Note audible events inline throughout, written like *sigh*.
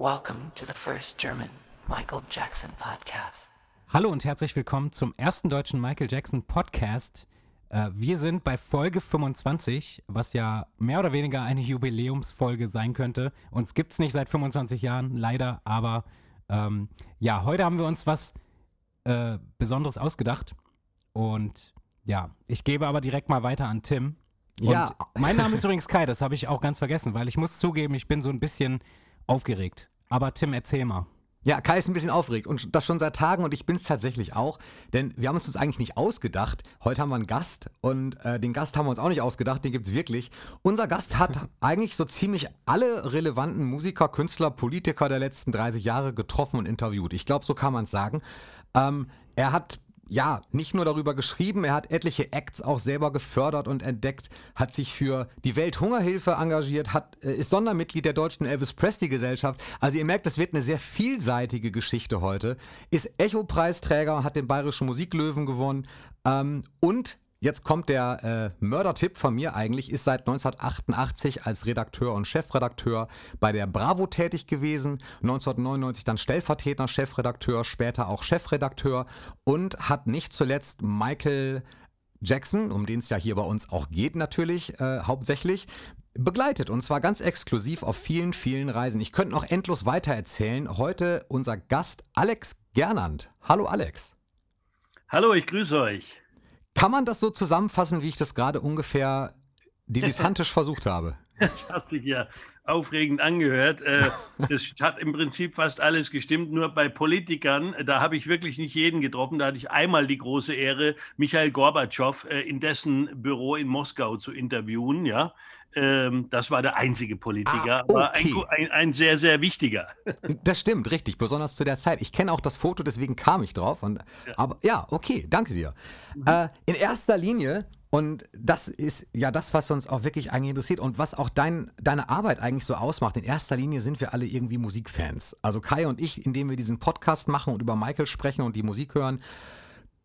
Welcome to the first German Michael Jackson podcast. Hallo und herzlich willkommen zum ersten deutschen Michael Jackson Podcast. Äh, wir sind bei Folge 25, was ja mehr oder weniger eine Jubiläumsfolge sein könnte. Uns gibt es nicht seit 25 Jahren, leider, aber ähm, ja, heute haben wir uns was äh, Besonderes ausgedacht. Und ja, ich gebe aber direkt mal weiter an Tim. Und Ja. Mein Name ist übrigens Kai, das habe ich auch ganz vergessen, weil ich muss zugeben, ich bin so ein bisschen aufgeregt. Aber Tim, erzähl mal. Ja, Kai ist ein bisschen aufgeregt und das schon seit Tagen und ich bin es tatsächlich auch, denn wir haben uns das eigentlich nicht ausgedacht. Heute haben wir einen Gast und äh, den Gast haben wir uns auch nicht ausgedacht, den gibt es wirklich. Unser Gast hat *laughs* eigentlich so ziemlich alle relevanten Musiker, Künstler, Politiker der letzten 30 Jahre getroffen und interviewt. Ich glaube, so kann man es sagen. Ähm, er hat ja, nicht nur darüber geschrieben, er hat etliche Acts auch selber gefördert und entdeckt, hat sich für die Welthungerhilfe engagiert, hat, äh, ist Sondermitglied der deutschen Elvis Presley Gesellschaft. Also ihr merkt, es wird eine sehr vielseitige Geschichte heute. Ist Echo-Preisträger, hat den Bayerischen Musiklöwen gewonnen ähm, und Jetzt kommt der äh, Mördertipp von mir eigentlich, ist seit 1988 als Redakteur und Chefredakteur bei der Bravo tätig gewesen, 1999 dann stellvertretender Chefredakteur, später auch Chefredakteur und hat nicht zuletzt Michael Jackson, um den es ja hier bei uns auch geht natürlich, äh, hauptsächlich, begleitet und zwar ganz exklusiv auf vielen, vielen Reisen. Ich könnte noch endlos weiter erzählen. Heute unser Gast Alex Gernand. Hallo Alex. Hallo, ich grüße euch. Kann man das so zusammenfassen, wie ich das gerade ungefähr *laughs* dilettantisch versucht habe? Das hat sich ja aufregend angehört. Äh, *laughs* Das hat im Prinzip fast alles gestimmt, nur bei Politikern, äh, da habe ich wirklich nicht jeden getroffen. Da hatte ich einmal die große Ehre, Michael Gorbatschow äh, in dessen Büro in Moskau zu interviewen. Ja, Ähm, das war der einzige Politiker, Ah, aber ein, okay. ein, ein sehr, sehr wichtiger. *laughs* Das stimmt, richtig, besonders zu der Zeit. Ich kenne auch das Foto, deswegen kam ich drauf. Und, Aber ja, okay, danke dir. Äh, in erster Linie, und das ist ja das, was uns auch wirklich eigentlich interessiert und was auch dein, deine Arbeit eigentlich so ausmacht. In erster Linie sind wir alle irgendwie Musikfans. Also Kai und ich, indem wir diesen Podcast machen und über Michael sprechen und die Musik hören.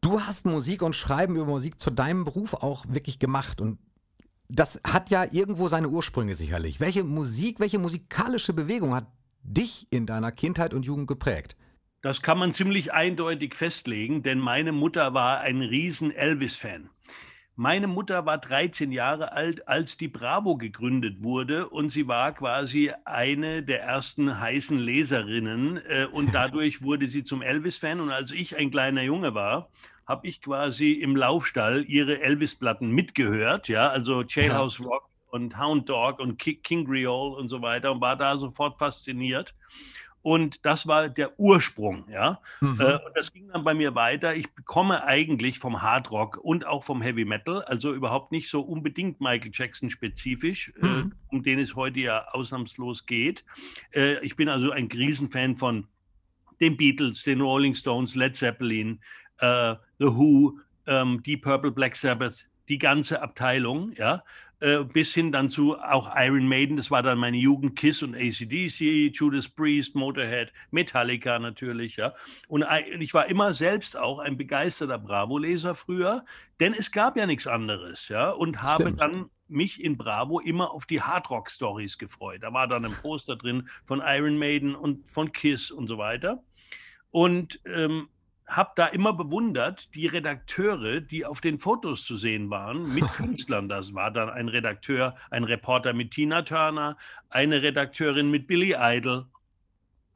Du hast Musik und Schreiben über Musik zu deinem Beruf auch wirklich gemacht und das hat ja irgendwo seine Ursprünge sicherlich. Welche Musik, welche musikalische Bewegung hat dich in deiner Kindheit und Jugend geprägt? Das kann man ziemlich eindeutig festlegen, denn meine Mutter war ein riesen Elvis-Fan. Meine Mutter war 13 Jahre alt, als die Bravo gegründet wurde und sie war quasi eine der ersten heißen Leserinnen äh, und *laughs* dadurch wurde sie zum Elvis-Fan und als ich ein kleiner Junge war, habe ich quasi im Laufstall ihre Elvis-Platten mitgehört, ja, also Jailhouse Rock und Hound Dog und Ki- King Creole und so weiter und war da sofort fasziniert. Und das war der Ursprung, ja. Mhm. Äh, und das ging dann bei mir weiter. Ich komme eigentlich vom Hard Rock und auch vom Heavy Metal, also überhaupt nicht so unbedingt Michael Jackson spezifisch, Mhm. äh, um den es heute ja ausnahmslos geht. Äh, ich bin also ein Riesenfan von den Beatles, den Rolling Stones, Led Zeppelin, äh, The Who, ähm, Deep Purple, Black Sabbath, die ganze Abteilung, ja, äh, bis hin dann zu auch Iron Maiden, das war dann meine Jugend, Kiss und ACDC, Judas Priest, Motorhead, Metallica natürlich, ja. Und ich war immer selbst auch ein begeisterter Bravo-Leser früher, denn es gab ja nichts anderes, ja, und habe Stimmt. dann mich in Bravo immer auf die Hardrock-Stories gefreut. Da war dann ein Poster drin von Iron Maiden und von Kiss und so weiter. Und ähm, habe da immer bewundert, die Redakteure, die auf den Fotos zu sehen waren, mit *laughs* Künstlern. Das war dann ein Redakteur, ein Reporter mit Tina Turner, eine Redakteurin mit Billy Idol,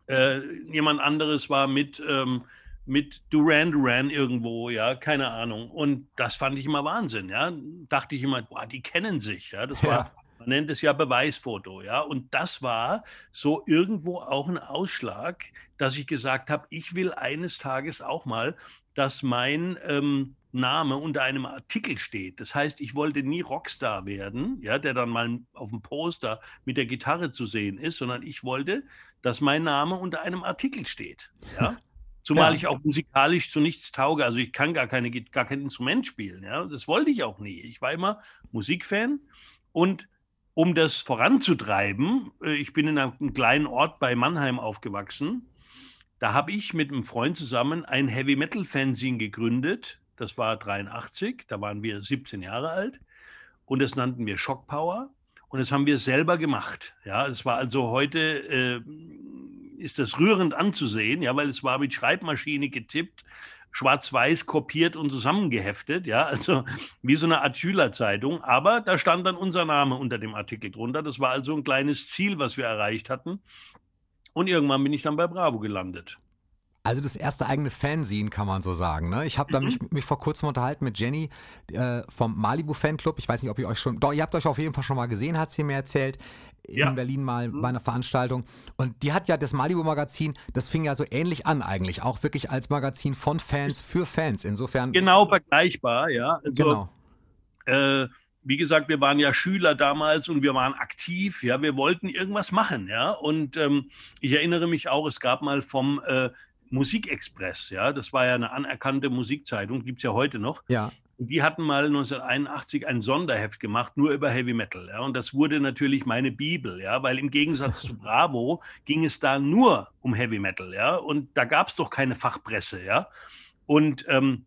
äh, jemand anderes war mit, ähm, mit Duran Duran irgendwo, ja, keine Ahnung. Und das fand ich immer Wahnsinn, ja. Dachte ich immer, boah, die kennen sich, ja. Das war, Ja. Man nennt es ja Beweisfoto, ja. Und das war so irgendwo auch ein Ausschlag, dass ich gesagt habe, ich will eines Tages auch mal, dass mein ähm, Name unter einem Artikel steht. Das heißt, ich wollte nie Rockstar werden, ja, der dann mal auf dem Poster mit der Gitarre zu sehen ist, sondern ich wollte, dass mein Name unter einem Artikel steht. Ja? *laughs* Zumal Ja. ich auch musikalisch zu nichts tauge. Also ich kann gar, keine, gar kein Instrument spielen. Ja? Das wollte ich auch nie. Ich war immer Musikfan und um das voranzutreiben, äh, ich bin in einem kleinen Ort bei Mannheim aufgewachsen, da habe ich mit einem Freund zusammen ein Heavy Metal Fanzine gegründet. Das war 83, da waren wir 17 Jahre alt und das nannten wir Shock Power und das haben wir selber gemacht. Ja, es war also heute äh, ist das rührend anzusehen, ja, weil es war mit Schreibmaschine getippt, schwarz-weiß kopiert und zusammengeheftet, ja, also *laughs* wie so eine Art Schülerzeitung. Aber da stand dann unser Name unter dem Artikel drunter. Das war also ein kleines Ziel, was wir erreicht hatten. Und irgendwann bin ich dann bei Bravo gelandet. Also das erste eigene Fanzine, kann man so sagen. Ne? Ich habe da mich, mich, vor kurzem unterhalten mit Jenny äh, vom Malibu Fanclub. Ich weiß nicht, ob ihr euch schon, doch, ihr habt euch auf jeden Fall schon mal gesehen, hat sie mir erzählt, ja. in Berlin mal mhm. bei einer Veranstaltung. Und die hat ja das Malibu Magazin, das fing ja so ähnlich an eigentlich, auch wirklich als Magazin von Fans für Fans. Insofern. Genau vergleichbar, ja. Also, genau. Äh, wie gesagt, wir waren ja Schüler damals und wir waren aktiv, ja, wir wollten irgendwas machen, ja. Und ähm, ich erinnere mich auch, es gab mal vom äh, Musikexpress, ja, das war ja eine anerkannte Musikzeitung, gibt es ja heute noch. Ja. Und die hatten mal 1981 ein Sonderheft gemacht, nur über Heavy Metal. Ja, und das wurde natürlich meine Bibel, ja, weil im Gegensatz zu *laughs* Bravo ging es da nur um Heavy Metal, ja, und da gab es doch keine Fachpresse, ja. Und, ähm,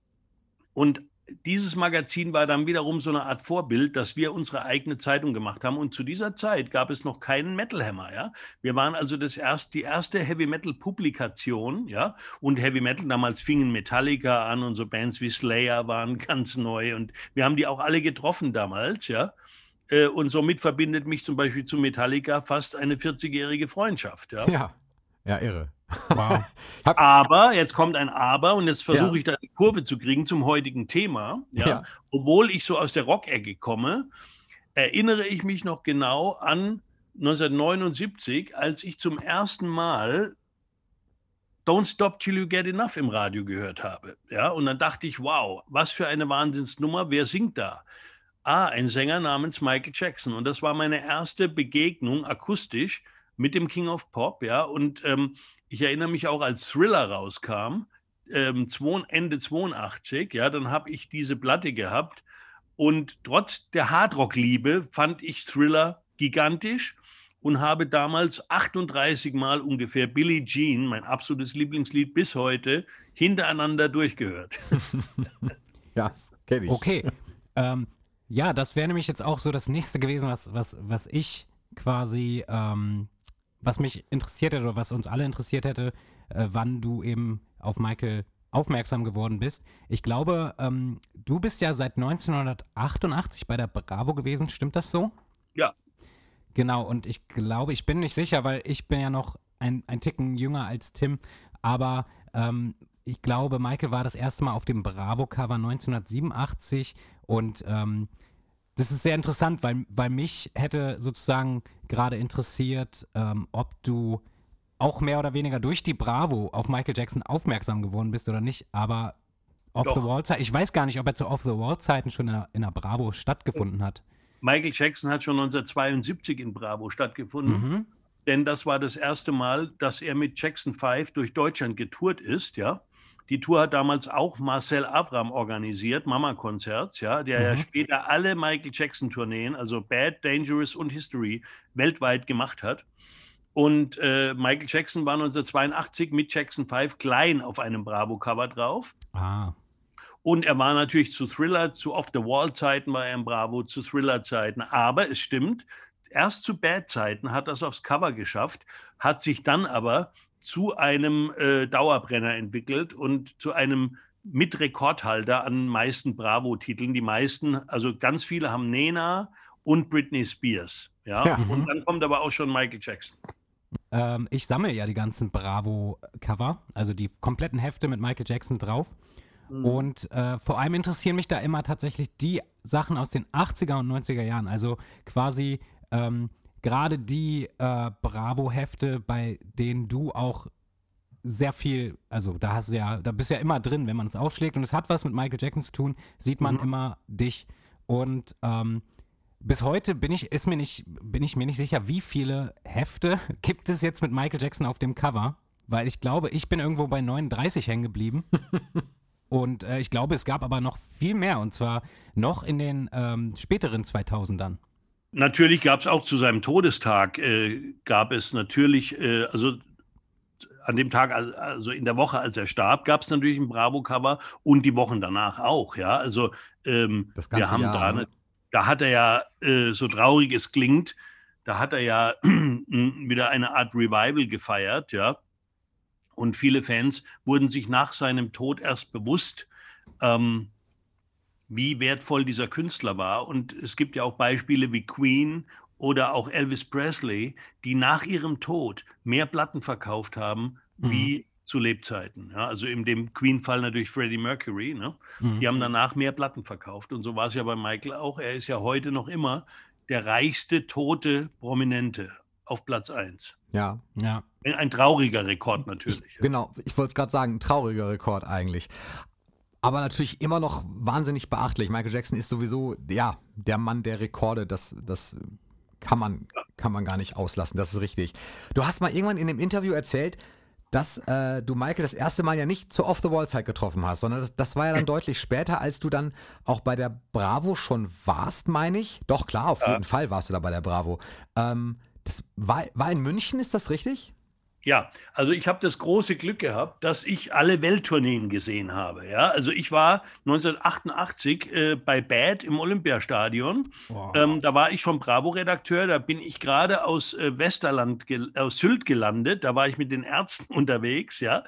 und dieses Magazin war dann wiederum so eine Art Vorbild, dass wir unsere eigene Zeitung gemacht haben. Und zu dieser Zeit gab es noch keinen Metal Hammer. Ja? Wir waren also das erst, die erste Heavy Metal Publikation. Ja? Und Heavy Metal, damals fingen Metallica an und so Bands wie Slayer waren *laughs* ganz neu. Und wir haben die auch alle getroffen damals. Ja? Äh, und somit verbindet mich zum Beispiel zu Metallica fast eine 40-jährige Freundschaft. Ja? ja, ja, irre. Wow. *laughs* aber, jetzt kommt ein Aber und jetzt versuche ja. ich da die Kurve zu kriegen zum heutigen Thema. Ja? ja. Obwohl ich so aus der Rockecke komme, erinnere ich mich noch genau an 1979, als ich zum ersten Mal Don't Stop Till You Get Enough im Radio gehört habe. Ja, und dann dachte ich, wow, was für eine Wahnsinnsnummer, wer singt da? Ah, ein Sänger namens Michael Jackson. Und das war meine erste Begegnung akustisch mit dem King of Pop, ja. Und ähm, ich erinnere mich auch, als Thriller rauskam, ähm, Ende 82, ja, dann habe ich diese Platte gehabt und trotz der Hardrock-Liebe fand ich Thriller gigantisch und habe damals 38 Mal ungefähr Billie Jean, mein absolutes Lieblingslied bis heute, hintereinander durchgehört. *laughs* ja, kenne ich. Okay. Ähm, ja, das wäre nämlich jetzt auch so das nächste gewesen, was, was, was ich quasi ähm, was mich interessiert hätte oder was uns alle interessiert hätte, äh, wann du eben auf Michael aufmerksam geworden bist. Ich glaube, ähm, du bist ja seit 1988 bei der Bravo gewesen, stimmt das so? Ja. Genau, und ich glaube, ich bin nicht sicher, weil ich bin ja noch ein, ein Ticken jünger als Tim, aber ähm, ich glaube, Michael war das erste Mal auf dem Bravo-Cover 1987 und ähm, das ist sehr interessant, weil, weil mich hätte sozusagen gerade interessiert, ähm, ob du auch mehr oder weniger durch die Bravo auf Michael Jackson aufmerksam geworden bist oder nicht, aber Off-the-Wall-Zeiten, ich weiß gar nicht, ob er zu Off-the-Wall-Zeiten schon in der, in der, Bravo stattgefunden hat. Michael Jackson hat schon 1972 in Bravo stattgefunden, mhm. denn das war das erste Mal, dass er mit Jackson 5 durch Deutschland getourt ist, ja. Die Tour hat damals auch Marcel Avram organisiert, Mama Konzerts, ja, der mhm. ja später alle Michael Jackson Tourneen, also Bad, Dangerous und History, weltweit gemacht hat. Und äh, Michael Jackson war 1982 mit Jackson 5 klein auf einem Bravo-Cover drauf. Ah. Und er war natürlich zu Thriller, zu Off-the-Wall-Zeiten war er im Bravo, zu Thriller-Zeiten. Aber es stimmt, erst zu Bad-Zeiten hat er es aufs Cover geschafft, hat sich dann aber zu einem äh, Dauerbrenner entwickelt und zu einem Mitrekordhalter an meisten Bravo-Titeln. Die meisten, also ganz viele haben Nena und Britney Spears. Ja, ja. und dann kommt aber auch schon Michael Jackson. Ähm, ich sammle ja die ganzen Bravo-Cover, also die kompletten Hefte mit Michael Jackson drauf. Mhm. Und äh, vor allem interessieren mich da immer tatsächlich die Sachen aus den 80er und 90er Jahren. Also quasi ähm, gerade die äh, Bravo-Hefte, bei denen du auch sehr viel, also da hast du ja, da bist du ja immer drin, wenn man es aufschlägt und es hat was mit Michael Jackson zu tun, sieht man mhm. immer dich. Und ähm, bis heute bin ich, ist mir nicht, bin ich mir nicht sicher, wie viele Hefte *laughs* gibt es jetzt mit Michael Jackson auf dem Cover, weil ich glaube, ich bin irgendwo bei 39 hängen geblieben. *laughs* und äh, ich glaube, es gab aber noch viel mehr und zwar noch in den ähm, späteren 2000ern. Natürlich gab es auch zu seinem Todestag, äh, gab es natürlich, äh, also an dem Tag, also in der Woche, als er starb, gab es natürlich ein Bravo-Cover und die Wochen danach auch, ja. Also ähm, das ganze wir haben Jahr, da, ne? da hat er ja, äh, so traurig es klingt, Da hat er ja *clears throat* wieder eine Art Revival gefeiert, ja. Und viele Fans wurden sich nach seinem Tod erst bewusst, ähm, wie wertvoll dieser Künstler war. Und es gibt ja auch Beispiele wie Queen oder auch Elvis Presley, die nach ihrem Tod mehr Platten verkauft haben Mhm. wie zu Lebzeiten. Ja, also in dem Queen-Fall natürlich Freddie Mercury. Ne? Mhm. Die haben danach mehr Platten verkauft. Und so war es ja bei Michael auch. Er ist ja heute noch immer der reichste tote Prominente auf Platz 1. Ja, Ja. Ein trauriger Rekord natürlich. genau. Ich wollte es gerade sagen, ein trauriger Rekord eigentlich. Aber natürlich immer noch wahnsinnig beachtlich. Michael Jackson ist sowieso, ja, der Mann der Rekorde. Das, das kann man, kann man gar nicht auslassen. Das ist richtig. Du hast mal irgendwann in dem Interview erzählt, dass äh, du Michael das erste Mal ja nicht zur Off-the-Wall-Zeit getroffen hast, sondern das, das war ja dann deutlich später, als du dann auch bei der Bravo schon warst, meine ich. Doch, klar, auf jeden Fall warst du da bei der Bravo. Ähm, das war, war in München, ist das richtig? Ja, also ich habe das große Glück gehabt, dass ich alle Welttourneen gesehen habe. Ja, also ich war 1988 äh, bei Bad im Olympiastadion. Wow. Ähm, da war ich schon Bravo-Redakteur. Da bin ich gerade aus äh, Westerland, aus Sylt gelandet. Da war ich mit den Ärzten *laughs* unterwegs. Ja,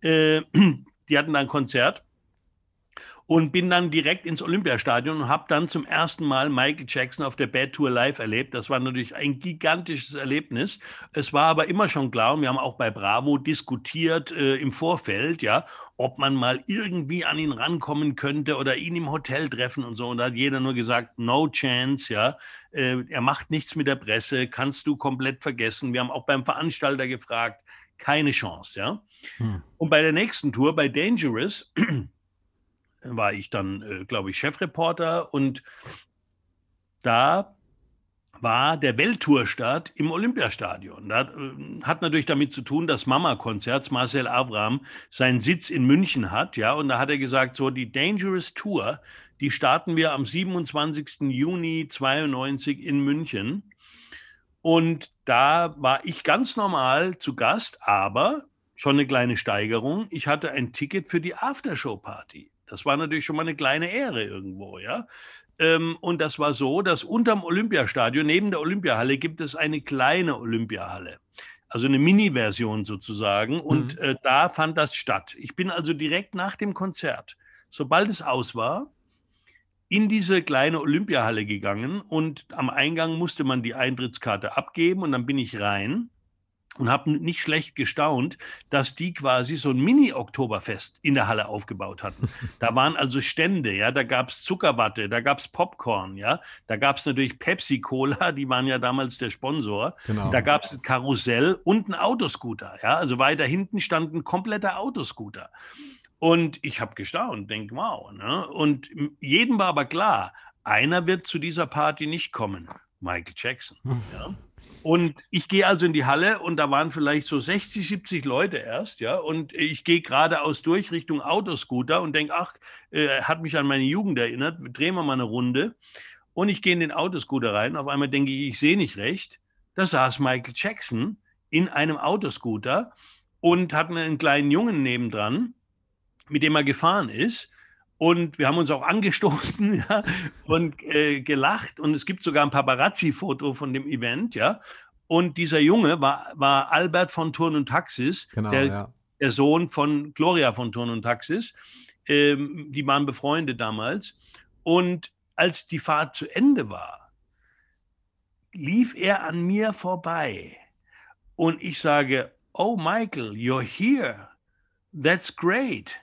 äh, *clears throat* die hatten da ein Konzert und bin dann direkt ins Olympiastadion und habe dann zum ersten Mal Michael Jackson auf der Bad Tour live erlebt. Das war natürlich ein gigantisches Erlebnis. Es war aber immer schon klar, und wir haben auch bei Bravo diskutiert äh, im Vorfeld, ja, ob man mal irgendwie an ihn rankommen könnte oder ihn im Hotel treffen und so. Und da hat jeder nur gesagt, no chance, ja. Äh, er macht nichts mit der Presse, kannst du komplett vergessen. Wir haben auch beim Veranstalter gefragt, keine Chance, ja. Hm. Und bei der nächsten Tour, bei Dangerous, war ich dann, äh, glaube ich, Chefreporter und da war der Welttourstart im Olympiastadion. Das äh, hat natürlich damit zu tun, dass Mama-Konzerts Marcel Abraham seinen Sitz in München hat, ja, und da hat er gesagt, so die Dangerous Tour, die starten wir am 27. Juni 92 in München. Und da war ich ganz normal zu Gast, aber schon eine kleine Steigerung. Ich hatte ein Ticket für die Aftershow-Party. Das war natürlich schon mal eine kleine Ehre irgendwo, ja. Ähm, und das war so, dass unterm Olympiastadion, neben der Olympiahalle, gibt es eine kleine Olympiahalle. Also eine Mini-Version sozusagen. Und äh, da fand das statt. Ich bin also direkt nach dem Konzert, sobald es aus war, in diese kleine Olympiahalle gegangen und am Eingang musste man die Eintrittskarte abgeben und dann bin ich rein und habe nicht schlecht gestaunt, dass die quasi so ein Mini-Oktoberfest in der Halle aufgebaut hatten. *laughs* Da waren also Stände, ja, da gab es Zuckerwatte, da gab es Popcorn, ja, da gab es natürlich Pepsi-Cola, die waren ja damals der Sponsor. Genau. Da gab es ein Karussell und einen Autoscooter, ja, also weiter hinten stand ein kompletter Autoscooter. Und ich habe gestaunt, denke, wow. Ne? Und jedem war aber klar, einer wird zu dieser Party nicht kommen. Michael Jackson. *laughs* Ja? Und ich gehe also in die Halle und da waren vielleicht so 60, 70 Leute erst, ja. Und ich gehe geradeaus durch Richtung Autoscooter und denke, ach, äh, hat mich an meine Jugend erinnert, drehen wir mal eine Runde. Und ich gehe in den Autoscooter rein. Auf einmal denke ich, ich sehe nicht recht. Da saß Michael Jackson in einem Autoscooter und hat einen kleinen Jungen nebendran, mit dem er gefahren ist. Und wir haben uns auch angestoßen *laughs* ja, und äh, gelacht. Und es gibt sogar ein Paparazzi-Foto von dem Event. ja. Und dieser Junge war, war Albert von Turn und Taxis, Genau, der, ja. der Sohn von Gloria von Turn und Taxis. Ähm, die waren befreundet damals. Und als die Fahrt zu Ende war, lief er an mir vorbei. Und ich sage, oh Michael, you're here. That's great.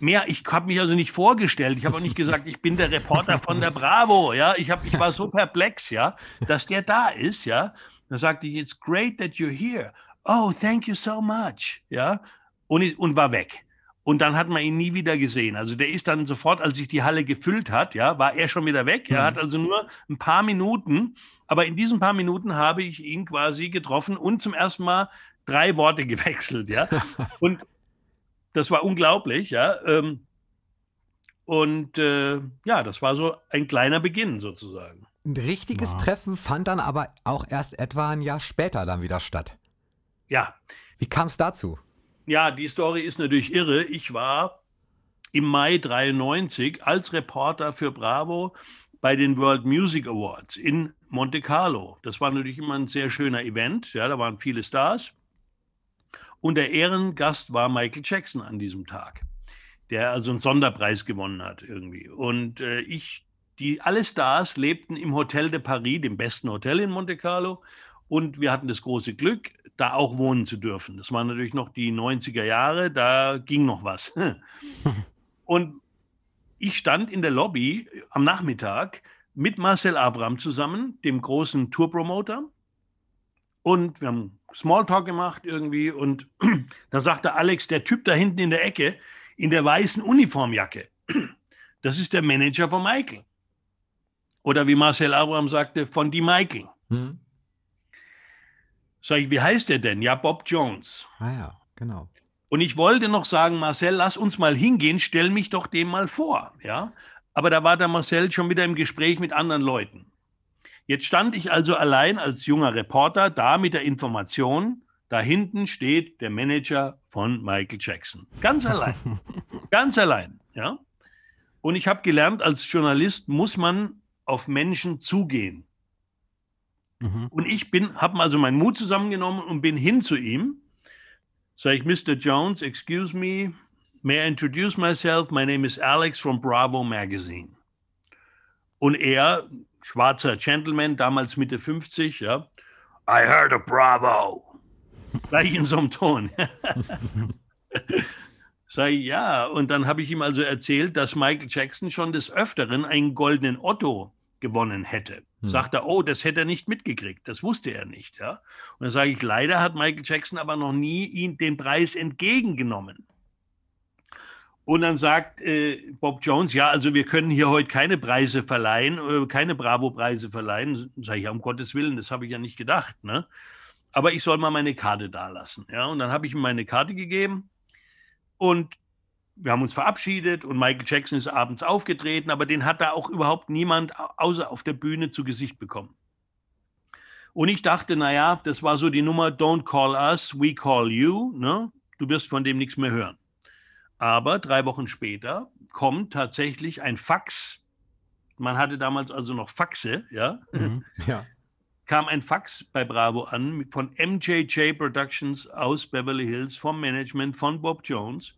Mehr, ich habe mich also nicht vorgestellt. Ich habe auch nicht gesagt, ich bin der Reporter von der Bravo. Ja, ich, hab, ich war so perplex, ja, dass der da ist. Ja, da sagte ich, it's great that you're here. Oh, thank you so much. Ja, und, und war weg. Und dann hat man ihn nie wieder gesehen. Also der ist dann sofort, als sich die Halle gefüllt hat, ja, war er schon wieder weg. Er hat also nur ein paar Minuten, aber in diesen paar Minuten habe ich ihn quasi getroffen und zum ersten Mal drei Worte gewechselt, ja. *laughs* Und das war unglaublich, ja. Ähm, und äh, ja, das war so ein kleiner Beginn sozusagen. Ein richtiges Ja. Treffen fand dann aber auch erst etwa ein Jahr später dann wieder statt. Ja, Wie kam es dazu? Ja, die Story ist natürlich irre. Ich war im Mai 93 als Reporter für Bravo bei den World Music Awards in Monte Carlo. Das war natürlich immer ein sehr schöner Event. Ja, da waren viele Stars. Und der Ehrengast war Michael Jackson an diesem Tag, der also einen Sonderpreis gewonnen hat irgendwie. Und äh, ich, die alle Stars lebten im Hotel de Paris, dem besten Hotel in Monte Carlo. Und wir hatten das große Glück, da auch wohnen zu dürfen. Das waren natürlich noch die 90er Jahre, da ging noch was. *laughs* Und ich stand in der Lobby am Nachmittag mit Marcel Avram zusammen, dem großen Tourpromoter. Und wir haben Smalltalk gemacht irgendwie. Und *clears throat* da sagte Alex, der Typ da hinten in der Ecke, in der weißen Uniformjacke, *clears throat* das ist der Manager von Michael. Oder wie Marcel Avram sagte, von die Michael. Hm. Sag ich, wie heißt der denn? Ja, Bob Jones. Ah ja, genau. Und ich wollte noch sagen, Marcel, lass uns mal hingehen, stell mich doch dem mal vor. Ja? Aber da war der Marcel schon wieder im Gespräch mit anderen Leuten. Jetzt stand ich also allein als junger Reporter da mit der Information, da hinten steht der Manager von Michael Jackson. Ganz allein. *laughs* Ganz allein. Ja? Und ich habe gelernt, als Journalist muss man auf Menschen zugehen. Mhm. Und ich bin, habe also meinen Mut zusammengenommen und bin hin zu ihm Sag ich, Mr. Jones, excuse me, may I introduce myself? My name is Alex from Bravo Magazine. Und er, schwarzer Gentleman, damals Mitte 50, ja, I heard of Bravo. Gleich in so einem Ton. *laughs* Sag ich, ja. Und dann habe ich ihm also erzählt, dass Michael Jackson schon des Öfteren einen goldenen Otto gewonnen hätte. Hm. Sagt er, oh, das hätte er nicht mitgekriegt, das wusste er nicht. Ja? Und dann sage ich, leider hat Michael Jackson aber noch nie ihn den Preis entgegengenommen. Und dann sagt äh, Bob Jones, ja, also wir können hier heute keine Preise verleihen, äh, keine Bravo-Preise verleihen. Sage ich, ja, um Gottes Willen, das habe ich ja nicht gedacht. Ne? Aber ich soll mal meine Karte da lassen. Ja? Und dann habe ich ihm meine Karte gegeben und wir haben uns verabschiedet und Michael Jackson ist abends aufgetreten, aber den hat da auch überhaupt niemand außer auf der Bühne zu Gesicht bekommen. Und ich dachte, naja, das war so die Nummer, don't call us, we call you. Ne? Du wirst von dem nichts mehr hören. Aber drei Wochen später kommt tatsächlich ein Fax. Man hatte damals also noch Faxe, ja. Mhm, ja. Kam ein Fax bei Bravo an von MJJ Productions aus Beverly Hills vom Management von Bob Jones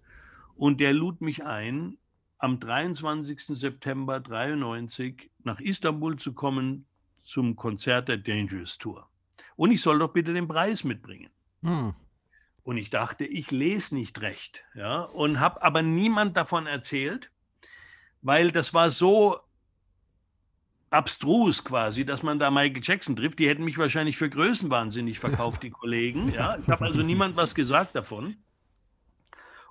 und der lud mich ein, am 23. September 93 nach Istanbul zu kommen zum Konzert der Dangerous Tour. Und ich soll doch bitte den Preis mitbringen. Hm. Und ich dachte, ich lese nicht recht. Ja, und habe aber niemand davon erzählt, weil das war so abstrus quasi, dass man da Michael Jackson trifft. Die hätten mich wahrscheinlich für größenwahnsinnig verkauft, die *laughs* Kollegen. Ja, ich habe also niemand was gesagt davon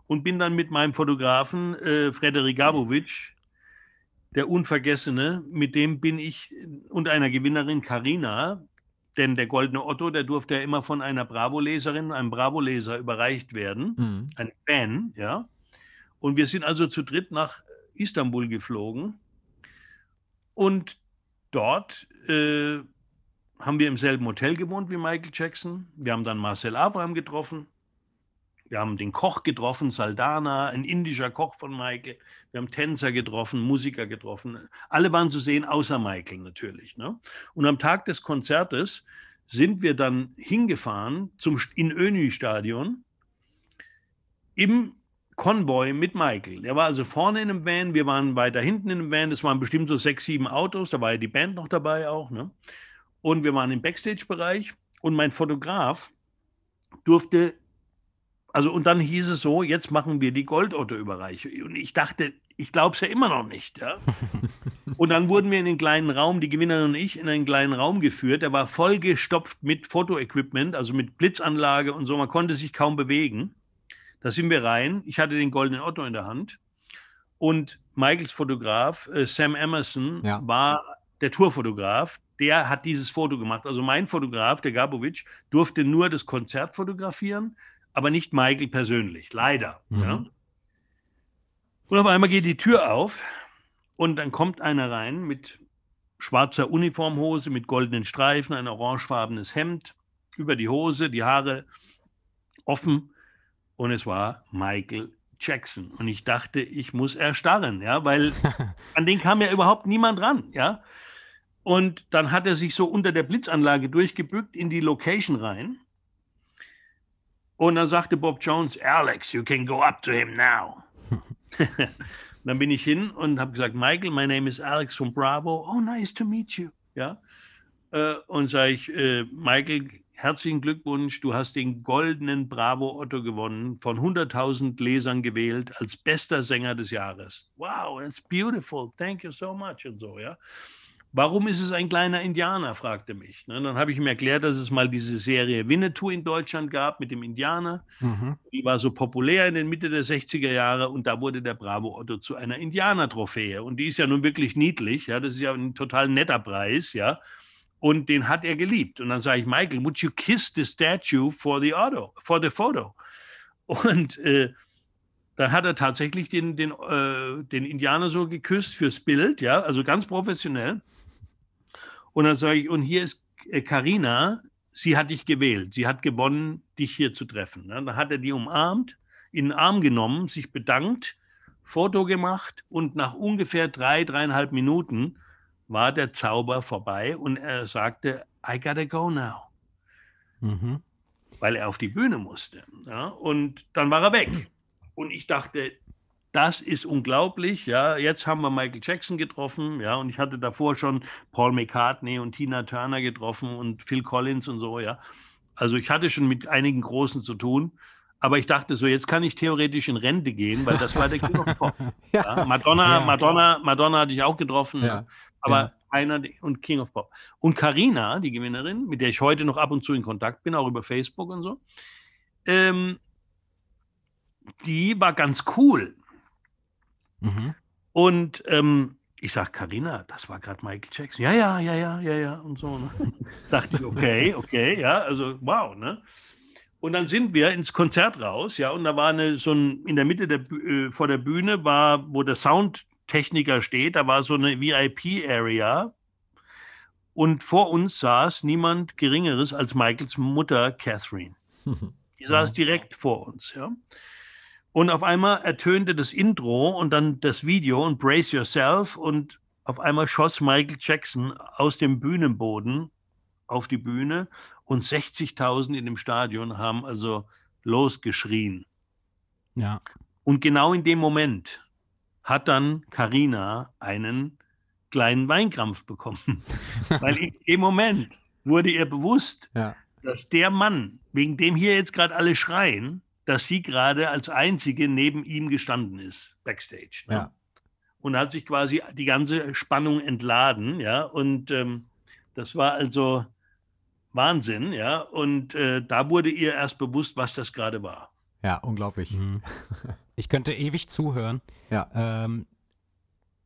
und bin dann mit meinem Fotografen äh, Frederik Gabowitsch, der Unvergessene, mit dem bin ich und einer Gewinnerin Karina, denn der Goldene Otto, der durfte ja immer von einer Bravo-Leserin, einem Bravo-Leser überreicht werden, mhm. ein Fan, ja. Und wir sind also zu dritt nach Istanbul geflogen und dort äh, haben wir im selben Hotel gewohnt wie Michael Jackson. Wir haben dann Marcel Abraham getroffen wir haben den Koch getroffen, Saldana, ein indischer Koch von Michael. Wir haben Tänzer getroffen, Musiker getroffen. Alle waren zu sehen, außer Michael natürlich. Ne? Und am Tag des Konzertes sind wir dann hingefahren zum Inönü-Stadion im Konvoi mit Michael. Der war also vorne in einem Van, wir waren weiter hinten in einem Van. Das waren bestimmt so sechs, sieben Autos. Da war ja die Band noch dabei auch. Ne? Und wir waren im Backstage-Bereich und mein Fotograf durfte also und dann hieß es so, jetzt machen wir die Goldotto-Überreichung. Und ich dachte, ich glaube es ja immer noch nicht. Ja? *laughs* und dann wurden wir in den kleinen Raum, die Gewinnerin und ich, in einen kleinen Raum geführt. Der war vollgestopft mit Fotoequipment, also mit Blitzanlage und so. Man konnte sich kaum bewegen. Da sind wir rein. Ich hatte den goldenen Otto in der Hand. Und Michaels Fotograf, äh, Sam Emerson, ja. war der Tourfotograf. Der hat dieses Foto gemacht. Also mein Fotograf, der Gabowitsch, durfte nur das Konzert fotografieren aber nicht Michael persönlich, leider. Mhm. Ja. Und auf einmal geht die Tür auf und dann kommt einer rein mit schwarzer Uniformhose, mit goldenen Streifen, ein orangefarbenes Hemd über die Hose, die Haare offen und es war Michael Jackson. Und ich dachte, ich muss erstarren, ja, weil *laughs* an den kam ja überhaupt niemand ran, ja. Und dann hat er sich so unter der Blitzanlage durchgebückt in die Location rein. Und dann sagte Bob Jones, Alex, you can go up to him now. *laughs* *laughs* dann bin ich hin und habe gesagt, Michael, my name is Alex from Bravo. Oh, nice to meet you. Ja. Äh, und sage ich, äh, Michael, herzlichen Glückwunsch, du hast den goldenen Bravo Otto gewonnen, von 100.000 Lesern gewählt als bester Sänger des Jahres. Wow, that's beautiful, thank you so much und so, ja. Warum ist es ein kleiner Indianer, fragte mich. Ne, dann habe ich ihm erklärt, dass es mal diese Serie Winnetou in Deutschland gab mit dem Indianer. Mhm. Die war so populär in den Mitte der 60er Jahre und da wurde der Bravo Otto zu einer Indianer-Trophäe. Und die ist ja nun wirklich niedlich, ja, das ist ja ein total netter Preis, ja. Und den hat er geliebt. Und dann sage ich, Michael, would you kiss the statue for the auto, for the photo? Und äh, dann hat er tatsächlich den, den, äh, den Indianer so geküsst fürs Bild, ja, also ganz professionell. Und dann sage ich, und hier ist Karina, sie hat dich gewählt, sie hat gewonnen, dich hier zu treffen. Ne? Dann hat er die umarmt, in den Arm genommen, sich bedankt, Foto gemacht und nach ungefähr drei, dreieinhalb Minuten war der Zauber vorbei und er sagte, I gotta go now, Mhm. weil er auf die Bühne musste. Ja? Und dann war er weg. Und ich dachte, das ist unglaublich. Ja, jetzt haben wir Michael Jackson getroffen. Ja, und ich hatte davor schon Paul McCartney und Tina Turner getroffen und Phil Collins und so. Ja, also ich hatte schon mit einigen Großen zu tun. Aber ich dachte so, jetzt kann ich theoretisch in Rente gehen, weil das war der King of Pop. Ja, Madonna, Ja. Madonna, Madonna hatte ich auch getroffen. Ja. Aber Ja. einer und King of Pop. Und Karina, die Gewinnerin, mit der ich heute noch ab und zu in Kontakt bin, auch über Facebook und so, ähm, die war ganz cool. Mhm. Und ähm, ich sage, Karina, das war gerade Michael Jackson. Ja, ja, ja, ja, ja, ja. Und so. Ne? *laughs* Dachte ich, okay, okay, ja, also wow, ne? Und dann sind wir ins Konzert raus, ja, und da war eine, so ein, in der Mitte der, äh, vor der Bühne war, wo der Soundtechniker steht, da war so eine VIP-Area. Und vor uns saß niemand Geringeres als Michaels Mutter Catherine. *laughs* Die saß direkt vor uns, ja. Und auf einmal ertönte das Intro und dann das Video und Brace Yourself und auf einmal schoss Michael Jackson aus dem Bühnenboden auf die Bühne und 60.000 in dem Stadion haben also losgeschrien. Ja. Und genau in dem Moment hat dann Karina einen kleinen Weinkrampf bekommen. *laughs* Weil in dem Moment wurde ihr bewusst, Ja. dass der Mann, wegen dem hier jetzt gerade alle schreien, dass sie gerade als einzige neben ihm gestanden ist, backstage. Ne? Ja. Und hat sich quasi die ganze Spannung entladen, ja. Und ähm, das war also Wahnsinn, ja. Und äh, da wurde ihr erst bewusst, was das gerade war. Ja, unglaublich. Mhm. *laughs* Ich könnte ewig zuhören. Ja. Ähm,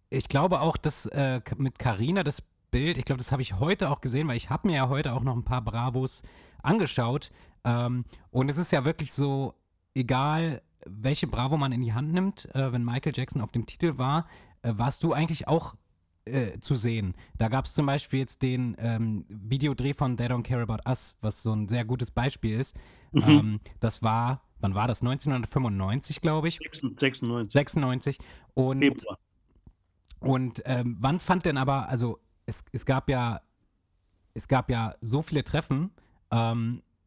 ich glaube auch, dass äh, mit Carina das Bild, ich glaube, das habe ich heute auch gesehen, weil ich habe mir ja heute auch noch ein paar Bravos angeschaut. Ähm, und es ist ja wirklich so, egal welche Bravo man in die Hand nimmt, äh, wenn Michael Jackson auf dem Titel war, äh, warst du eigentlich auch äh, zu sehen. Da gab es zum Beispiel jetzt den ähm, Videodreh von They Don't Care About Us, was so ein sehr gutes Beispiel ist. Mhm. Ähm, das war, wann war das? 1995, glaube ich. 96 96. Und, Februar. und ähm, wann fand denn aber, also es, es gab ja, es gab ja so viele Treffen.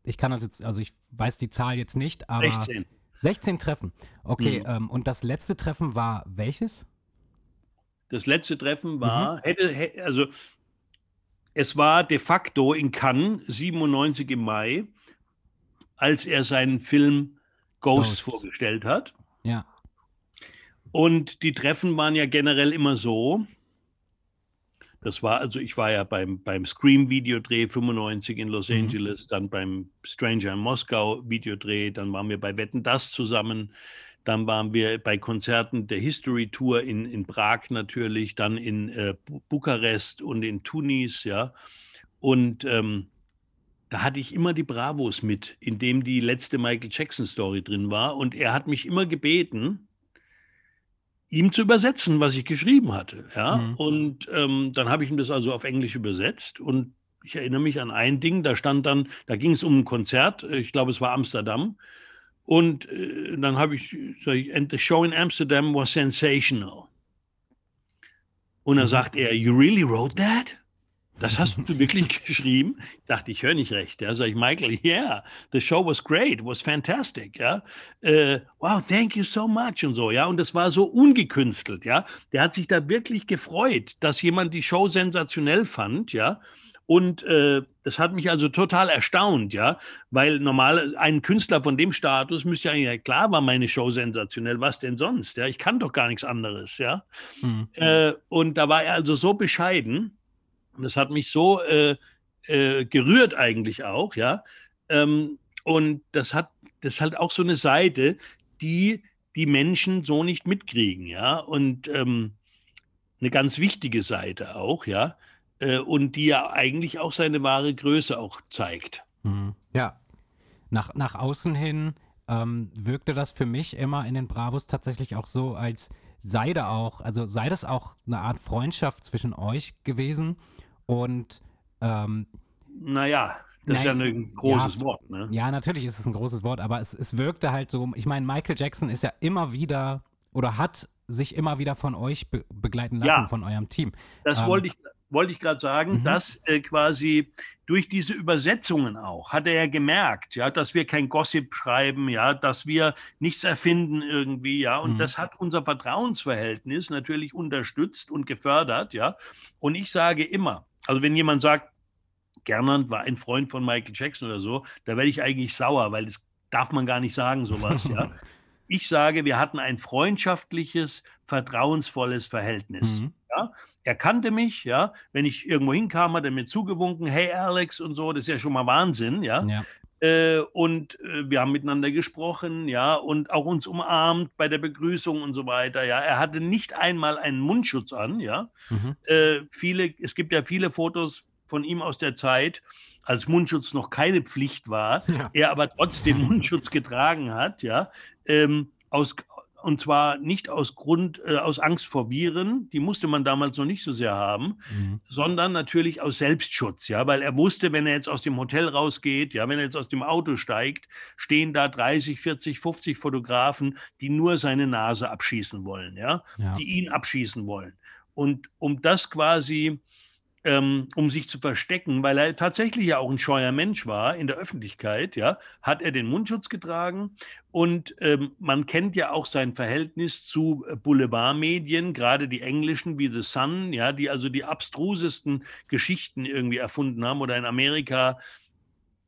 Ich kann das jetzt, also ich weiß die Zahl jetzt nicht, aber 16. 16 Treffen. Okay, Mhm. ähm, und das letzte Treffen war welches? Das letzte Mhm. Treffen war, hätte, hä- also es war de facto in Cannes, 97 im Mai, als er seinen Film Ghosts, Ghosts. vorgestellt hat. Ja. Und die Treffen waren ja generell immer so. Das war, also ich war ja beim, beim Scream-Videodreh 95 in Los Mhm. Angeles, dann beim Stranger in Moskau Videodreh, dann waren wir bei Wetten Das zusammen, dann waren wir bei Konzerten der History Tour in, in Prag natürlich, dann in äh, Bu- Bukarest und in Tunis, ja. Und ähm, da hatte ich immer die Bravos mit, in dem die letzte Michael Jackson Story drin war. Und er hat mich immer gebeten, ihm zu übersetzen, was ich geschrieben hatte. Ja? Mhm. Und ähm, dann habe ich ihm das also auf Englisch übersetzt. Und ich erinnere mich an ein Ding, da stand dann, da ging es um ein Konzert, ich glaube, es war Amsterdam. Und äh, dann habe ich, ich, and the show in Amsterdam was sensational. Und dann sagt er, you really wrote that? Das hast du wirklich *laughs* geschrieben? Ich dachte, ich höre nicht recht. Ja, sag ich, Michael, *laughs* yeah, the show was great, was fantastic. Ja, äh, wow, thank you so much und so. Ja, und das war so ungekünstelt. Ja, der hat sich da wirklich gefreut, dass jemand die Show sensationell fand. Ja, und äh, das hat mich also total erstaunt, ja, weil normal ein Künstler von dem Status müsste ja eigentlich klar war meine Show sensationell, was denn sonst? Ja, ich kann doch gar nichts anderes, ja. Mhm. Äh, und da war er also so bescheiden und das hat mich so äh, äh, gerührt eigentlich auch, ja. Ähm, und das hat, das halt auch so eine Seite, die die Menschen so nicht mitkriegen, ja. Und ähm, eine ganz wichtige Seite auch, ja. Äh, und die ja eigentlich auch seine wahre Größe auch zeigt. Mhm. Ja. Nach, nach außen hin ähm, wirkte das für mich immer in den Bravos tatsächlich auch so, als sei da auch, also sei das auch eine Art Freundschaft zwischen euch gewesen und ähm, naja, das Nein, ist ja ein großes ja, Wort, ne? Ja, natürlich ist es ein großes Wort, aber es, es wirkte halt so, ich meine, Michael Jackson ist ja immer wieder oder hat sich immer wieder von euch be begleiten lassen, ja, von eurem Team. Das ähm, wollte ich, wollte ich gerade sagen, mhm. dass äh, quasi durch diese Übersetzungen auch hat er ja gemerkt, ja, dass wir kein Gossip schreiben, ja, dass wir nichts erfinden irgendwie, ja, und mhm. das hat unser Vertrauensverhältnis natürlich unterstützt und gefördert, ja. Und ich sage immer, also wenn jemand sagt, Gernand war ein Freund von Michael Jackson oder so, da werde ich eigentlich sauer, weil das darf man gar nicht sagen, sowas, ja. *laughs* Ich sage, wir hatten ein freundschaftliches, vertrauensvolles Verhältnis. Mhm. Ja? Er kannte mich, ja. Wenn ich irgendwo hinkam, hat er mir zugewunken, hey Alex und so, das ist ja schon mal Wahnsinn, ja. ja. Äh, und äh, wir haben miteinander gesprochen, ja, und auch uns umarmt bei der Begrüßung und so weiter, ja. Er hatte nicht einmal einen Mundschutz an, ja. Mhm. Äh, viele, es gibt ja viele Fotos von ihm aus der Zeit, als Mundschutz noch keine Pflicht war, ja. er aber trotzdem *laughs* Mundschutz getragen hat, ja. Ähm, aus, und zwar nicht aus Grund, äh, aus Angst vor Viren, die musste man damals noch nicht so sehr haben, mhm. sondern natürlich aus Selbstschutz, ja, weil er wusste, wenn er jetzt aus dem Hotel rausgeht, ja, wenn er jetzt aus dem Auto steigt, stehen da 30, 40, 50 Fotografen, die nur seine Nase abschießen wollen, ja, ja. die ihn abschießen wollen. Und um das quasi ähm, um sich zu verstecken, weil er tatsächlich ja auch ein scheuer Mensch war in der Öffentlichkeit, ja, hat er den Mundschutz getragen und ähm, man kennt ja auch sein Verhältnis zu äh, Boulevardmedien, gerade die englischen wie The Sun, ja, die also die abstrusesten Geschichten irgendwie erfunden haben oder in Amerika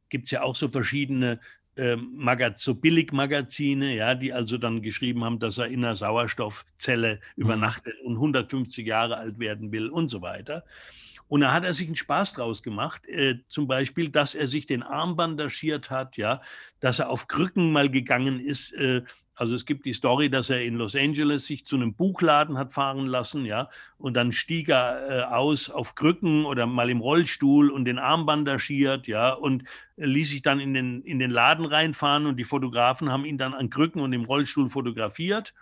gibt es ja auch so verschiedene ähm, so Billigmagazine, ja, die also dann geschrieben haben, dass er in einer Sauerstoffzelle mhm. übernachtet und 150 Jahre alt werden will und so weiter. Und da hat er sich einen Spaß draus gemacht, äh, zum Beispiel, dass er sich den Arm bandagiert hat, ja, dass er auf Krücken mal gegangen ist. Äh, also es gibt die Story, dass er in Los Angeles sich zu einem Buchladen hat fahren lassen, ja, und dann stieg er äh, aus auf Krücken oder mal im Rollstuhl und den Arm bandagiert, ja, und ließ sich dann in den, in den Laden reinfahren und die Fotografen haben ihn dann an Krücken und im Rollstuhl fotografiert.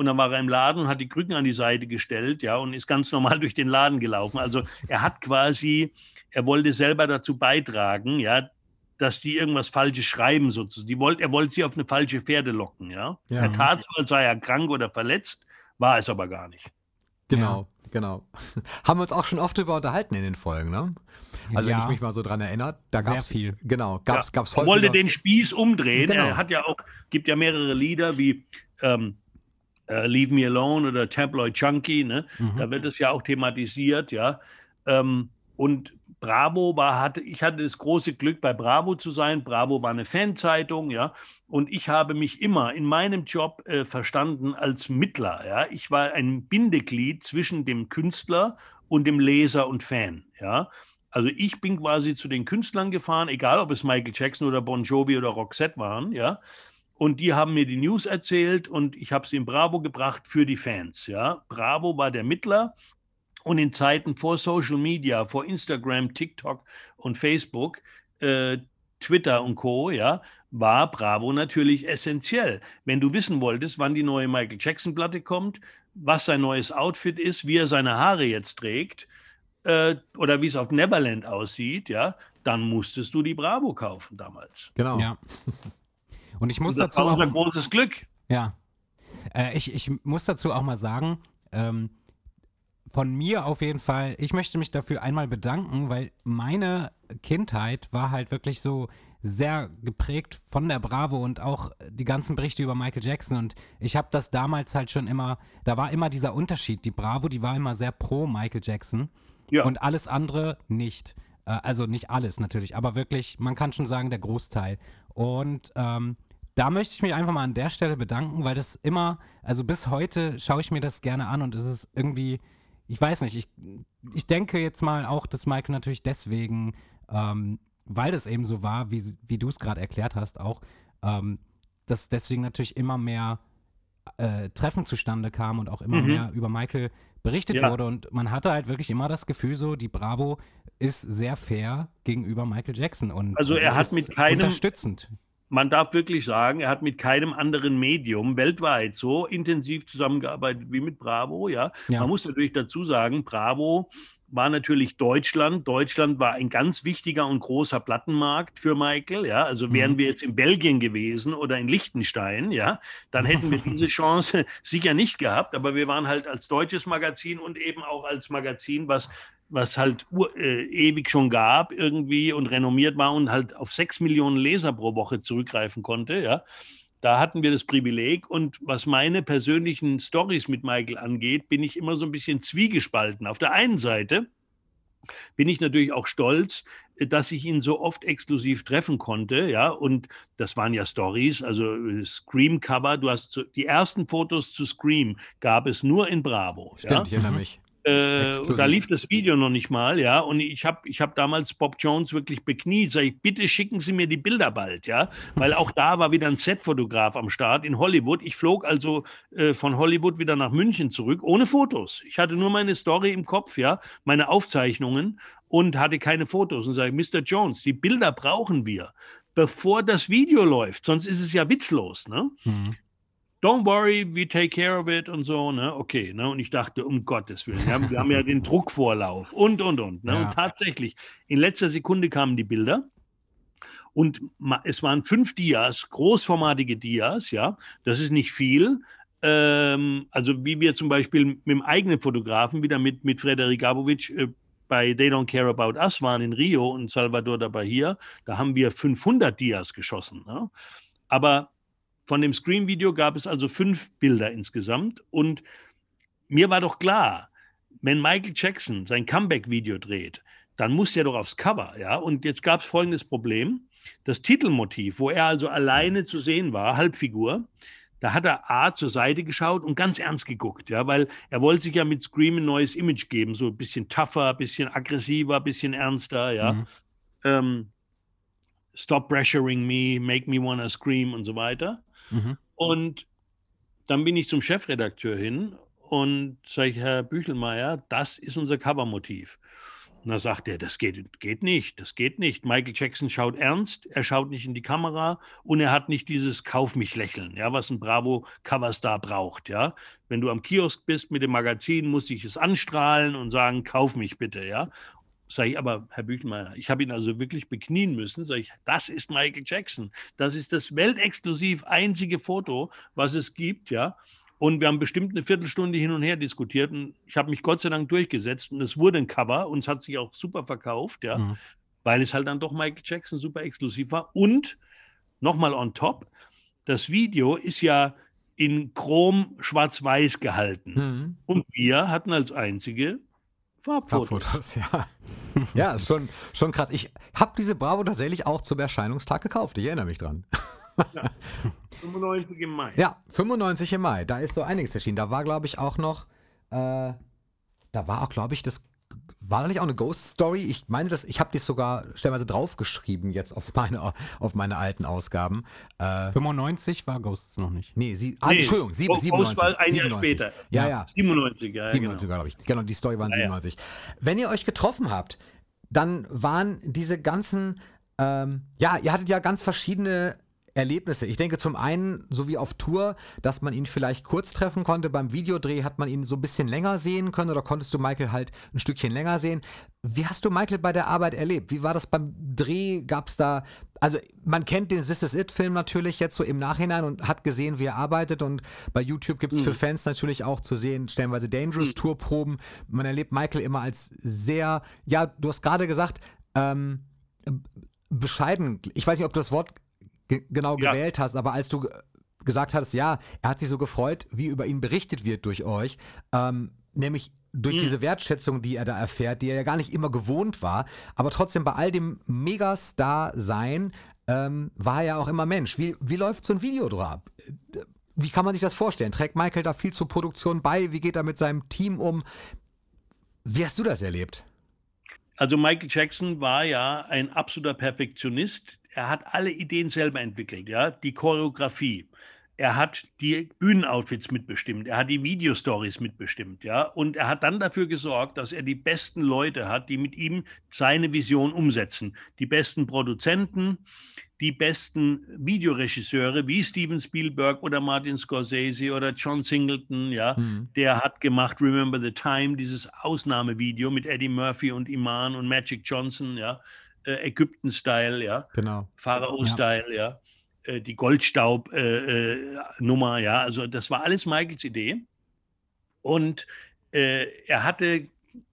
Und dann war er im Laden und hat die Krücken an die Seite gestellt, ja, und ist ganz normal *laughs* durch den Laden gelaufen. Also er hat quasi, er wollte selber dazu beitragen, ja, dass die irgendwas Falsches schreiben, sozusagen. Die wollt, er wollte sie auf eine falsche Pferde locken, ja. ja. Er tat so, als sei er krank oder verletzt, war es aber gar nicht. Genau, ja. genau. *laughs* Haben wir uns auch schon oft darüber unterhalten in den Folgen, ne? Also ja. wenn ich mich mal so dran erinnere, da gab es viel. Genau, gab's, ja. gab's Er wollte den Spieß umdrehen. Genau. Er hat ja auch, gibt ja mehrere Lieder wie ähm, äh, Leave Me Alone oder Tabloid Chunky, ne? Mhm. da wird es ja auch thematisiert, ja. Ähm, und Bravo war, hatte, ich hatte das große Glück, bei Bravo zu sein. Bravo war eine Fanzeitung, ja. Und ich habe mich immer in meinem Job äh, verstanden als Mittler, ja. Ich war ein Bindeglied zwischen dem Künstler und dem Leser und Fan, ja. Also ich bin quasi zu den Künstlern gefahren, egal ob es Michael Jackson oder Bon Jovi oder Roxette waren, ja. Und die haben mir die News erzählt und ich habe sie in Bravo gebracht für die Fans. Ja, Bravo war der Mittler und in Zeiten vor Social Media, vor Instagram, TikTok und Facebook, äh, Twitter und Co. Ja, war Bravo natürlich essentiell. Wenn du wissen wolltest, wann die neue Michael Jackson Platte kommt, was sein neues Outfit ist, wie er seine Haare jetzt trägt äh, oder wie es auf Neverland aussieht, ja, dann musstest du die Bravo kaufen damals. Genau. Ja. *laughs* Und ich muss das dazu war auch. unser großes Glück. Ja. Äh, ich, ich muss dazu auch mal sagen, ähm, von mir auf jeden Fall, ich möchte mich dafür einmal bedanken, weil meine Kindheit war halt wirklich so sehr geprägt von der Bravo und auch die ganzen Berichte über Michael Jackson und ich habe das damals halt schon immer, da war immer dieser Unterschied, die Bravo, die war immer sehr pro Michael Jackson Ja. und alles andere nicht. Äh, also nicht alles natürlich, aber wirklich, man kann schon sagen, der Großteil. Und ähm, da möchte ich mich einfach mal an der Stelle bedanken, weil das immer, also bis heute schaue ich mir das gerne an und es ist irgendwie, ich weiß nicht, ich, ich denke jetzt mal auch, dass Michael natürlich deswegen, ähm, weil das eben so war, wie, wie du es gerade erklärt hast, auch, ähm, dass deswegen natürlich immer mehr äh, Treffen zustande kamen und auch immer Mhm. mehr über Michael berichtet Ja. wurde und man hatte halt wirklich immer das Gefühl so, die Bravo ist sehr fair gegenüber Michael Jackson und Also er hat mit keinem- unterstützend. Man darf wirklich sagen, er hat mit keinem anderen Medium weltweit so intensiv zusammengearbeitet wie mit Bravo. Ja, Ja. man muss natürlich dazu sagen, Bravo war natürlich Deutschland. Deutschland war ein ganz wichtiger und großer Plattenmarkt für Michael. Ja, also wären Mhm. wir jetzt in Belgien gewesen oder in Liechtenstein, ja, dann hätten wir diese *laughs* Chance sicher nicht gehabt. Aber wir waren halt als deutsches Magazin und eben auch als Magazin, was was halt ur, äh, ewig schon gab irgendwie und renommiert war und halt auf sechs Millionen Leser pro Woche zurückgreifen konnte, ja. Da hatten wir das Privileg und was meine persönlichen Stories mit Michael angeht, bin ich immer so ein bisschen zwiegespalten. Auf der einen Seite bin ich natürlich auch stolz, äh, dass ich ihn so oft exklusiv treffen konnte, ja, und das waren ja Stories, also äh, Scream Cover, du hast zu, die ersten Fotos zu Scream gab es nur in Bravo, ja? Stimmt, ich erinnere Mhm. mich. Äh, da lief das Video noch nicht mal, ja. Und ich habe ich hab damals Bob Jones wirklich bekniet. Sag ich, bitte schicken Sie mir die Bilder bald, ja. Weil auch da war wieder ein Set-Fotograf am Start in Hollywood. Ich flog also äh, von Hollywood wieder nach München zurück, ohne Fotos. Ich hatte nur meine Story im Kopf, ja, meine Aufzeichnungen und hatte keine Fotos. Und sage, Mr. Jones, die Bilder brauchen wir, bevor das Video läuft. Sonst ist es ja witzlos, ne? Mhm. Don't worry, we take care of it und so, ne? Okay, ne? Und ich dachte, um Gottes Willen, wir haben, wir haben ja *laughs* den Druckvorlauf und, und, und. Ne? Ja. Und tatsächlich, in letzter Sekunde kamen die Bilder und es waren fünf Dias, großformatige Dias, ja. Das ist nicht viel. Ähm, also wie wir zum Beispiel mit dem eigenen Fotografen wieder mit, mit Frederik Gabowitsch äh, bei They Don't Care About Us waren in Rio und Salvador da Bahia, da haben wir 500 Dias geschossen. Ne? Aber von dem Scream-Video gab es also fünf Bilder insgesamt. Und mir war doch klar, wenn Michael Jackson sein Comeback-Video dreht, dann muss der doch aufs Cover. Ja? Und jetzt gab es folgendes Problem. Das Titelmotiv, wo er also alleine zu sehen war, Halbfigur, da hat er A zur Seite geschaut und ganz ernst geguckt, ja, weil er wollte sich ja mit Scream ein neues Image geben, so ein bisschen tougher, ein bisschen aggressiver, ein bisschen ernster, ja. Mhm. Ähm, Stop pressuring me, make me wanna scream und so weiter. Mhm. Und dann bin ich zum Chefredakteur hin und sage, Herr Büchelmeier, das ist unser Covermotiv. Und da sagt er, das geht, geht nicht, das geht nicht. Michael Jackson schaut ernst, er schaut nicht in die Kamera und er hat nicht dieses Kauf mich lächeln, ja, was ein Bravo Coverstar braucht, ja. Wenn du am Kiosk bist mit dem Magazin, muss ich es anstrahlen und sagen, kauf mich bitte, ja. Sag ich, aber Herr Büchelmeier, ich habe ihn also wirklich beknien müssen. Sag ich, das ist Michael Jackson. Das ist das weltexklusiv einzige Foto, was es gibt, ja. Und wir haben bestimmt eine Viertelstunde hin und her diskutiert und ich habe mich Gott sei Dank durchgesetzt und es wurde ein Cover und es hat sich auch super verkauft, ja, Mhm. weil es halt dann doch Michael Jackson super exklusiv war. Und nochmal on top, das Video ist ja in Chrom schwarz-weiß gehalten. Mhm. Und wir hatten als einzige Farbfotos. Farbfotos, ja. *laughs* ja, ist schon, schon krass. Ich habe diese Bravo tatsächlich auch zum Erscheinungstag gekauft. Ich erinnere mich dran. 95 im Mai. Ja, 95 im Mai. Da ist so einiges erschienen. Da war, glaube ich, auch noch. Äh, da war auch, glaube ich, das. War da nicht auch eine Ghost Story? Ich meine, das, ich habe die sogar stellenweise draufgeschrieben jetzt auf meine, auf meine alten Ausgaben. Äh, 95 war Ghosts noch nicht. nee, sie, ah, Nee, Entschuldigung, sieb, Ghost 97. war ein Jahr 97. später. Ja, ja. 97, ja, 97 genau. glaube ich. Genau, die Story waren Ja, ja. 97. Wenn ihr euch getroffen habt, dann waren diese ganzen, ähm, ja, ihr hattet ja ganz verschiedene Erlebnisse. Ich denke zum einen, so wie auf Tour, dass man ihn vielleicht kurz treffen konnte. Beim Videodreh hat man ihn so ein bisschen länger sehen können oder konntest du Michael halt ein Stückchen länger sehen. Wie hast du Michael bei der Arbeit erlebt? Wie war das beim Dreh? Gab es da, also man kennt den This Is It-Film natürlich jetzt so im Nachhinein und hat gesehen, wie er arbeitet und bei YouTube gibt es mhm. für Fans natürlich auch zu sehen, stellenweise Dangerous mhm. Tourproben. Man erlebt Michael immer als sehr, ja, du hast gerade gesagt, ähm, bescheiden. Ich weiß nicht, ob du das Wort ge genau ja. gewählt hast, aber als du gesagt hattest, ja, er hat sich so gefreut, wie über ihn berichtet wird durch euch, ähm, nämlich durch mhm. diese Wertschätzung, die er da erfährt, die er ja gar nicht immer gewohnt war, aber trotzdem bei all dem Megastar-Sein ähm, war er ja auch immer Mensch. Wie, wie läuft so ein Video ab? Wie kann man sich das vorstellen? Trägt Michael da viel zur Produktion bei? Wie geht er mit seinem Team um? Wie hast du das erlebt? Also Michael Jackson war ja ein absoluter Perfektionist. Er hat alle Ideen selber entwickelt, ja, die Choreografie. Er hat die Bühnenoutfits mitbestimmt, er hat die Videostories mitbestimmt, ja, und er hat dann dafür gesorgt, dass er die besten Leute hat, die mit ihm seine Vision umsetzen. Die besten Produzenten, die besten Videoregisseure wie Steven Spielberg oder Martin Scorsese oder John Singleton, ja, mhm. der hat gemacht Remember the Time, dieses Ausnahmevideo mit Eddie Murphy und Iman und Magic Johnson, ja, Ägypten-Style, ja, genau. Pharao-Style, ja. ja. äh, die Goldstaub-Nummer, äh, äh ja, also das war alles Michaels Idee und äh, er hatte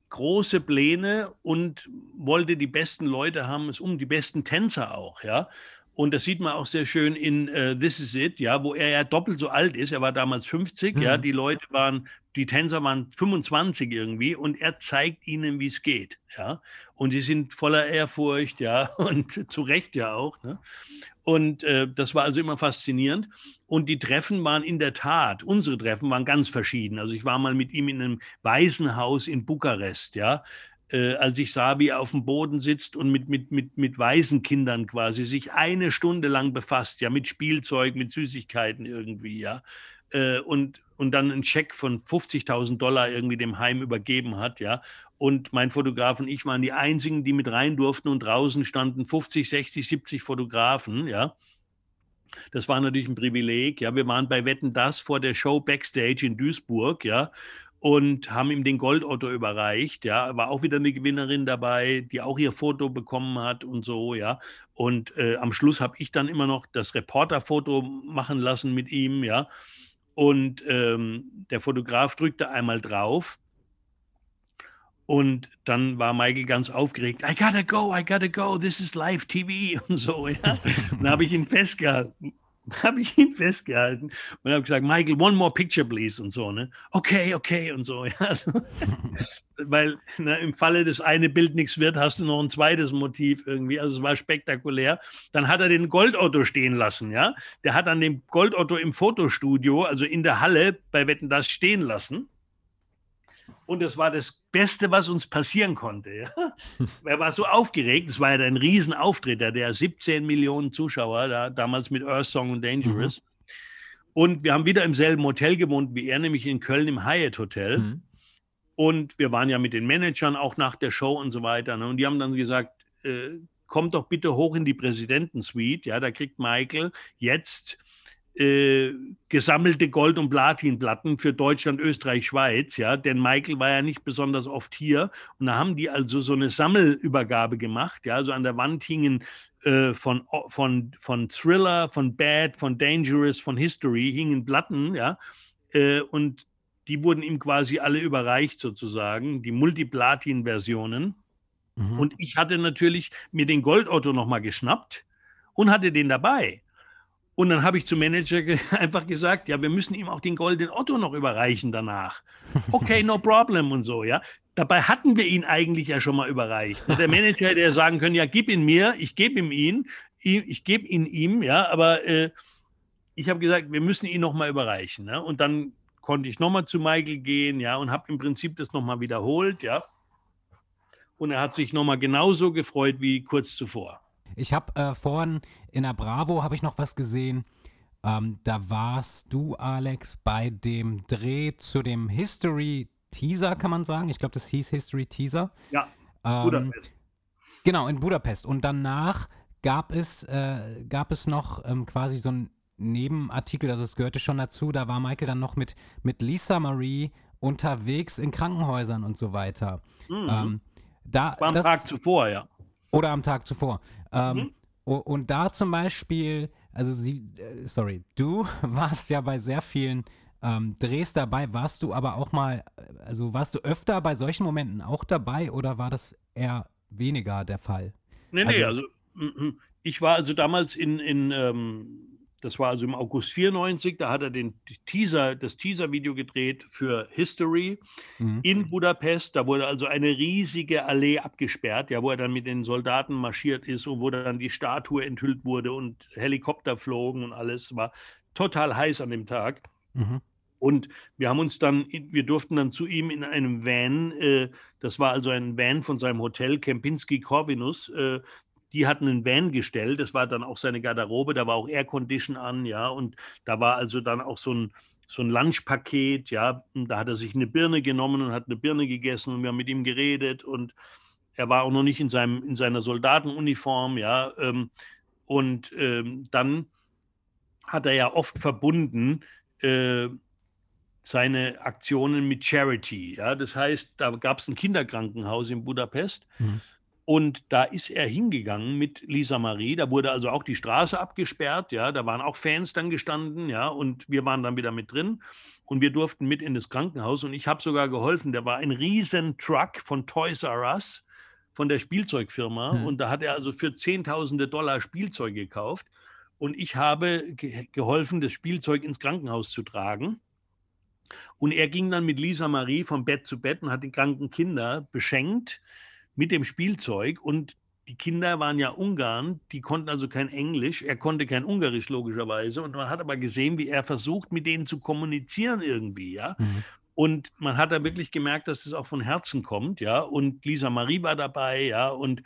große Pläne und wollte die besten Leute haben, es um die besten Tänzer auch, ja. Und das sieht man auch sehr schön in uh, This Is It, ja, wo er ja doppelt so alt ist. Er war damals 50, mhm. ja, die Leute waren, die Tänzer waren 25 irgendwie und er zeigt ihnen, wie es geht, ja. Und sie sind voller Ehrfurcht, ja, *laughs* und zu Recht ja auch. Ne? Und äh, das war also immer faszinierend. Und die Treffen waren in der Tat, unsere Treffen waren ganz verschieden. Also ich war mal mit ihm in einem Waisenhaus in Bukarest, ja äh, als ich sah, wie er auf dem Boden sitzt und mit, mit, mit, mit Waisenkindern quasi sich eine Stunde lang befasst, ja, mit Spielzeug, mit Süßigkeiten irgendwie, ja. Äh, und, und dann einen Scheck von 50.000 Dollar irgendwie dem Heim übergeben hat, ja. Und mein Fotograf und ich waren die einzigen, die mit rein durften und draußen standen 50, 60, 70 Fotografen, ja. Das war natürlich ein Privileg. Ja, wir waren bei Wetten das vor der Show Backstage in Duisburg, ja, und haben ihm den Goldotto überreicht. Ja, war auch wieder eine Gewinnerin dabei, die auch ihr Foto bekommen hat und so. Ja, und äh, am Schluss habe ich dann immer noch das Reporterfoto machen lassen mit ihm. Ja, und ähm, der Fotograf drückte einmal drauf. Und dann war Michael ganz aufgeregt. I gotta go, I gotta go, this is live TV *laughs* und so. Ja. dann habe ich ihn festgehalten *laughs* habe ich ihn festgehalten und habe gesagt, Michael, one more picture, please und so, ne? Okay, okay und so, *laughs* ja. Weil ne, im Falle des eine Bild nichts wird, hast du noch ein zweites Motiv irgendwie. Also es war spektakulär. Dann hat er den Goldotto stehen lassen, ja. Der hat an dem Goldotto im Fotostudio, also in der Halle bei Wetten das stehen lassen. Und es war das Beste, was uns passieren konnte. Ja? *laughs* er war so aufgeregt. Es war ja ein Riesenauftritt. Er hatte 17 Millionen Zuschauer, da, damals mit Earth Song und Dangerous. Mhm. Und wir haben wieder im selben Hotel gewohnt wie er, nämlich in Köln im Hyatt Hotel. Mhm. Und wir waren ja mit den Managern auch nach der Show und so weiter. Ne? Und die haben dann gesagt, äh, kommt doch bitte hoch in die Präsidentensuite. Ja, da kriegt Michael jetzt äh, gesammelte Gold- und Platinplatten für Deutschland, Österreich, Schweiz, ja, denn Michael war ja nicht besonders oft hier und da haben die also so eine Sammelübergabe gemacht, ja, also an der Wand hingen äh, von, von, von Thriller, von Bad, von Dangerous, von History hingen Platten, ja, äh, und die wurden ihm quasi alle überreicht sozusagen, die Multiplatin-Versionen. Mhm. Und ich hatte natürlich mir den Goldotto nochmal geschnappt und hatte den dabei. Und dann habe ich zum Manager ge *laughs* einfach gesagt, ja, wir müssen ihm auch den goldenen Otto noch überreichen danach. *laughs* Okay, no problem und so, ja. Dabei hatten wir ihn eigentlich ja schon mal überreicht. Der Manager hätte ja sagen können, ja, gib ihn mir, ich gebe ihm ihn, ich gebe ihn ihm, ja, aber äh, ich habe gesagt, wir müssen ihn noch mal überreichen. Ne? Und dann konnte ich noch mal zu Michael gehen, ja, und habe im Prinzip das noch mal wiederholt, ja. Und er hat sich noch mal genauso gefreut wie kurz zuvor. Ich habe äh, vorhin in der Bravo habe ich noch was gesehen. Ähm, da warst du, Alex, bei dem Dreh zu dem History Teaser, kann man sagen. Ich glaube, das hieß History Teaser. Ja, ähm, Budapest. Genau, in Budapest. Und danach gab es, äh, gab es noch ähm, quasi so ein Nebenartikel, also es gehörte schon dazu, da war Michael dann noch mit, mit Lisa Marie unterwegs in Krankenhäusern und so weiter. Mhm. Ähm, da, War am Tag zuvor, ja. Oder am Tag zuvor. Ähm, Mhm. Und da zum Beispiel, also sie, äh, sorry, du *laughs* warst ja bei sehr vielen ähm, Drehs dabei, warst du aber auch mal, also warst du öfter bei solchen Momenten auch dabei oder war das eher weniger der Fall? Nee, nee, Also- also ich war also damals in, in ähm, das war also im August 94, da hat er den Teaser, das Teaser-Video gedreht für History Mhm. in Budapest. Da wurde also eine riesige Allee abgesperrt, ja, wo er dann mit den Soldaten marschiert ist und wo dann die Statue enthüllt wurde und Helikopter flogen und alles. War total heiß an dem Tag. Mhm. Und wir haben uns dann, wir durften dann zu ihm in einem Van, äh, das war also ein Van von seinem Hotel, Kempinski Corvinus, äh, die hatten einen Van gestellt, das war dann auch seine Garderobe, da war auch Aircondition an, ja, und da war also dann auch so ein, so ein Lunchpaket, ja, und da hat er sich eine Birne genommen und hat eine Birne gegessen und wir haben mit ihm geredet und er war auch noch nicht in, seinem, in seiner Soldatenuniform, ja, ähm, und ähm, dann hat er ja oft verbunden, äh, seine Aktionen mit Charity. Ja? Das heißt, da gab es ein Kinderkrankenhaus in Budapest Mhm. Und da ist er hingegangen mit Lisa Marie. Da wurde also auch die Straße abgesperrt. Ja? Da waren auch Fans dann gestanden ja? und wir waren dann wieder mit drin. Und wir durften mit in das Krankenhaus und ich habe sogar geholfen. Da war ein riesen Truck von Toys R Us, von der Spielzeugfirma. Mhm. Und da hat er also für Zehntausende Dollar Spielzeug gekauft. Und ich habe ge geholfen, das Spielzeug ins Krankenhaus zu tragen. Und er ging dann mit Lisa Marie von Bett zu Bett und hat die kranken Kinder beschenkt mit dem Spielzeug. Und die Kinder waren ja Ungarn, die konnten also kein Englisch. Er konnte kein Ungarisch logischerweise. Und man hat aber gesehen, wie er versucht, mit denen zu kommunizieren irgendwie, ja. Mhm. Und man hat da wirklich gemerkt, dass es auch von Herzen kommt, ja. Und Lisa Marie war dabei, ja. Und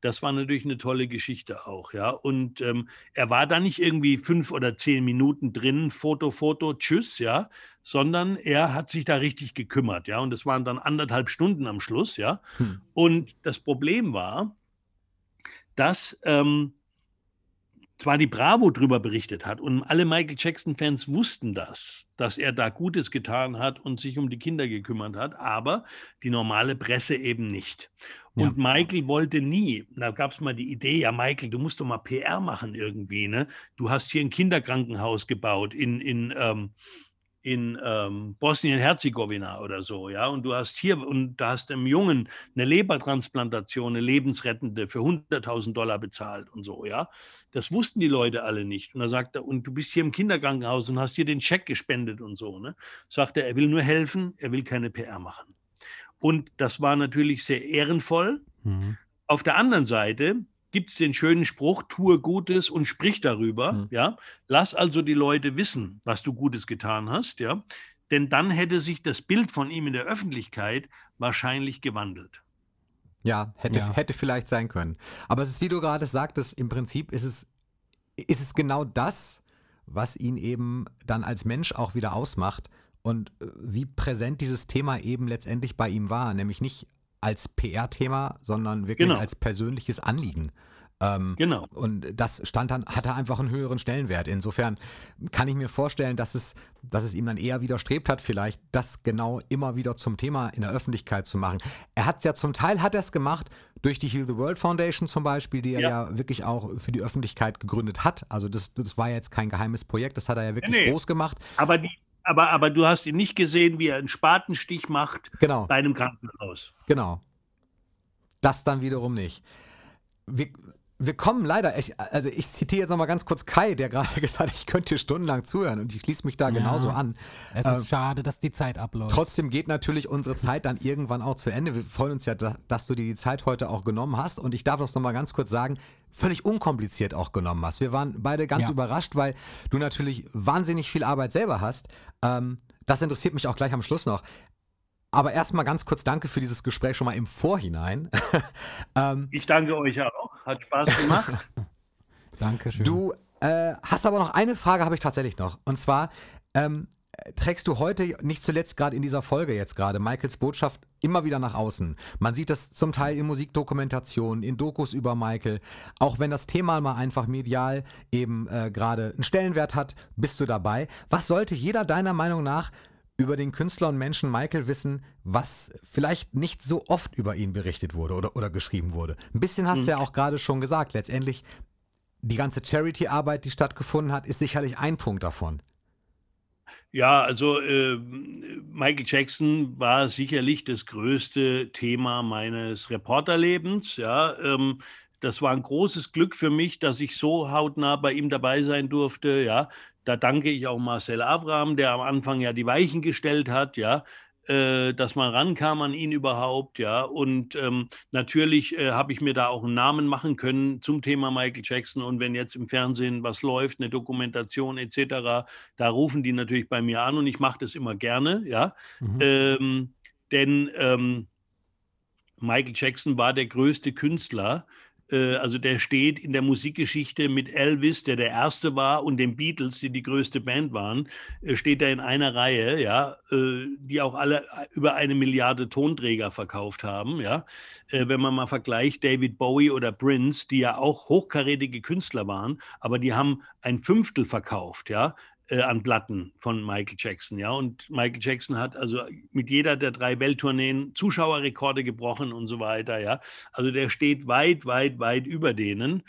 das war natürlich eine tolle Geschichte auch, ja. Und ähm, er war da nicht irgendwie fünf oder zehn Minuten drin, Foto, Foto, tschüss, ja, sondern er hat sich da richtig gekümmert, ja. Und das waren dann anderthalb Stunden am Schluss, ja. Hm. Und das Problem war, dass ähm, zwar die Bravo drüber berichtet hat und alle Michael Jackson-Fans wussten das, dass er da Gutes getan hat und sich um die Kinder gekümmert hat, aber die normale Presse eben nicht. Ja. Und Michael wollte nie, da gab es mal die Idee, ja Michael, du musst doch mal PR machen irgendwie, ne? Du hast hier ein Kinderkrankenhaus gebaut in, in, ähm, in ähm, Bosnien-Herzegowina oder so, ja, und du hast hier, und da hast einem Jungen eine Lebertransplantation, eine lebensrettende für 100.000 Dollar bezahlt und so, ja. Das wussten die Leute alle nicht. Und da sagt er, und du bist hier im Kinderkrankenhaus und hast hier den Scheck gespendet und so, ne? Sagt er, er will nur helfen, er will keine PR machen. Und das war natürlich sehr ehrenvoll. Mhm. Auf der anderen Seite gibt es den schönen Spruch, tue Gutes und sprich darüber. Mhm. Ja? Lass also die Leute wissen, was du Gutes getan hast. Ja? Denn dann hätte sich das Bild von ihm in der Öffentlichkeit wahrscheinlich gewandelt. Ja, hätte, Ja. hätte vielleicht sein können. Aber es ist, wie du gerade sagtest, im Prinzip ist es, ist es genau das, was ihn eben dann als Mensch auch wieder ausmacht und äh, wie präsent dieses Thema eben letztendlich bei ihm war. Nämlich nicht als PR-Thema, sondern wirklich Genau. als persönliches Anliegen. Ähm, Genau. und das stand dann, hatte einfach einen höheren Stellenwert. Insofern kann ich mir vorstellen, dass es, dass es ihm dann eher widerstrebt hat, vielleicht das genau immer wieder zum Thema in der Öffentlichkeit zu machen. Er hat es ja zum Teil hat er es gemacht durch die Heal the World Foundation zum Beispiel, die er ja. Ja. wirklich auch für die Öffentlichkeit gegründet hat. Also das, das war jetzt kein geheimes Projekt, das hat er ja wirklich Nee. groß gemacht. Aber, die, aber, aber du hast ihn nicht gesehen, wie er einen Spatenstich macht Genau. bei einem Krankenhaus. Genau. Das dann wiederum nicht. Wir, wir kommen leider, ich, also ich zitiere jetzt nochmal ganz kurz Kai, der gerade *laughs* gesagt hat, ich könnte stundenlang zuhören und ich schließe mich da Ja. genauso an. Es Äh, ist schade, dass die Zeit abläuft. Trotzdem geht natürlich unsere Zeit dann irgendwann auch zu Ende. Wir freuen uns ja, da- dass du dir die Zeit heute auch genommen hast. Und ich darf das nochmal ganz kurz sagen, völlig unkompliziert auch genommen hast. Wir waren beide ganz Ja. überrascht, weil du natürlich wahnsinnig viel Arbeit selber hast. Ähm, das interessiert mich auch gleich am Schluss noch. Aber erstmal ganz kurz danke für dieses Gespräch schon mal im Vorhinein. *laughs* ähm, Ich danke euch auch. Hat Spaß gemacht. *laughs* Dankeschön. Du äh, hast aber noch eine Frage, habe ich tatsächlich noch. Und zwar, ähm, trägst du heute, nicht zuletzt gerade in dieser Folge jetzt gerade, Michaels Botschaft immer wieder nach außen. Man sieht das zum Teil in Musikdokumentationen, in Dokus über Michael. Auch wenn das Thema mal einfach medial eben äh, gerade einen Stellenwert hat, bist du dabei. Was sollte jeder deiner Meinung nach über den Künstler und Menschen Michael wissen, was vielleicht nicht so oft über ihn berichtet wurde oder, oder geschrieben wurde? Ein bisschen hast mhm. du ja auch gerade schon gesagt. Letztendlich, die ganze Charity-Arbeit, die stattgefunden hat, ist sicherlich ein Punkt davon. Ja, also äh, Michael Jackson war sicherlich das größte Thema meines Reporterlebens. Ja, ähm, das war ein großes Glück für mich, dass ich so hautnah bei ihm dabei sein durfte. Ja, da danke ich auch Marcel Abraham, der am Anfang ja die Weichen gestellt hat. Ja, äh, dass man rankam an ihn überhaupt, ja. Und ähm, natürlich äh, habe ich mir da auch einen Namen machen können zum Thema Michael Jackson. Und wenn jetzt im Fernsehen was läuft, eine Dokumentation etc., da rufen die natürlich bei mir an und ich mache das immer gerne, ja. Mhm. Ähm, denn ähm, Michael Jackson war der größte Künstler, also der steht in der Musikgeschichte mit Elvis, der der erste war, und den Beatles, die die größte Band waren, äh, steht er in einer Reihe, ja, äh, die auch alle über eine Milliarde Tonträger verkauft haben, ja. Wenn man mal vergleicht, David Bowie oder Prince, die ja auch hochkarätige Künstler waren, aber die haben ein Fünftel verkauft, ja äh, an Platten von Michael Jackson. Ja, und Michael Jackson hat also mit jeder der drei Welttourneen Zuschauerrekorde gebrochen und so weiter. Ja, also der steht weit, weit, weit über denen,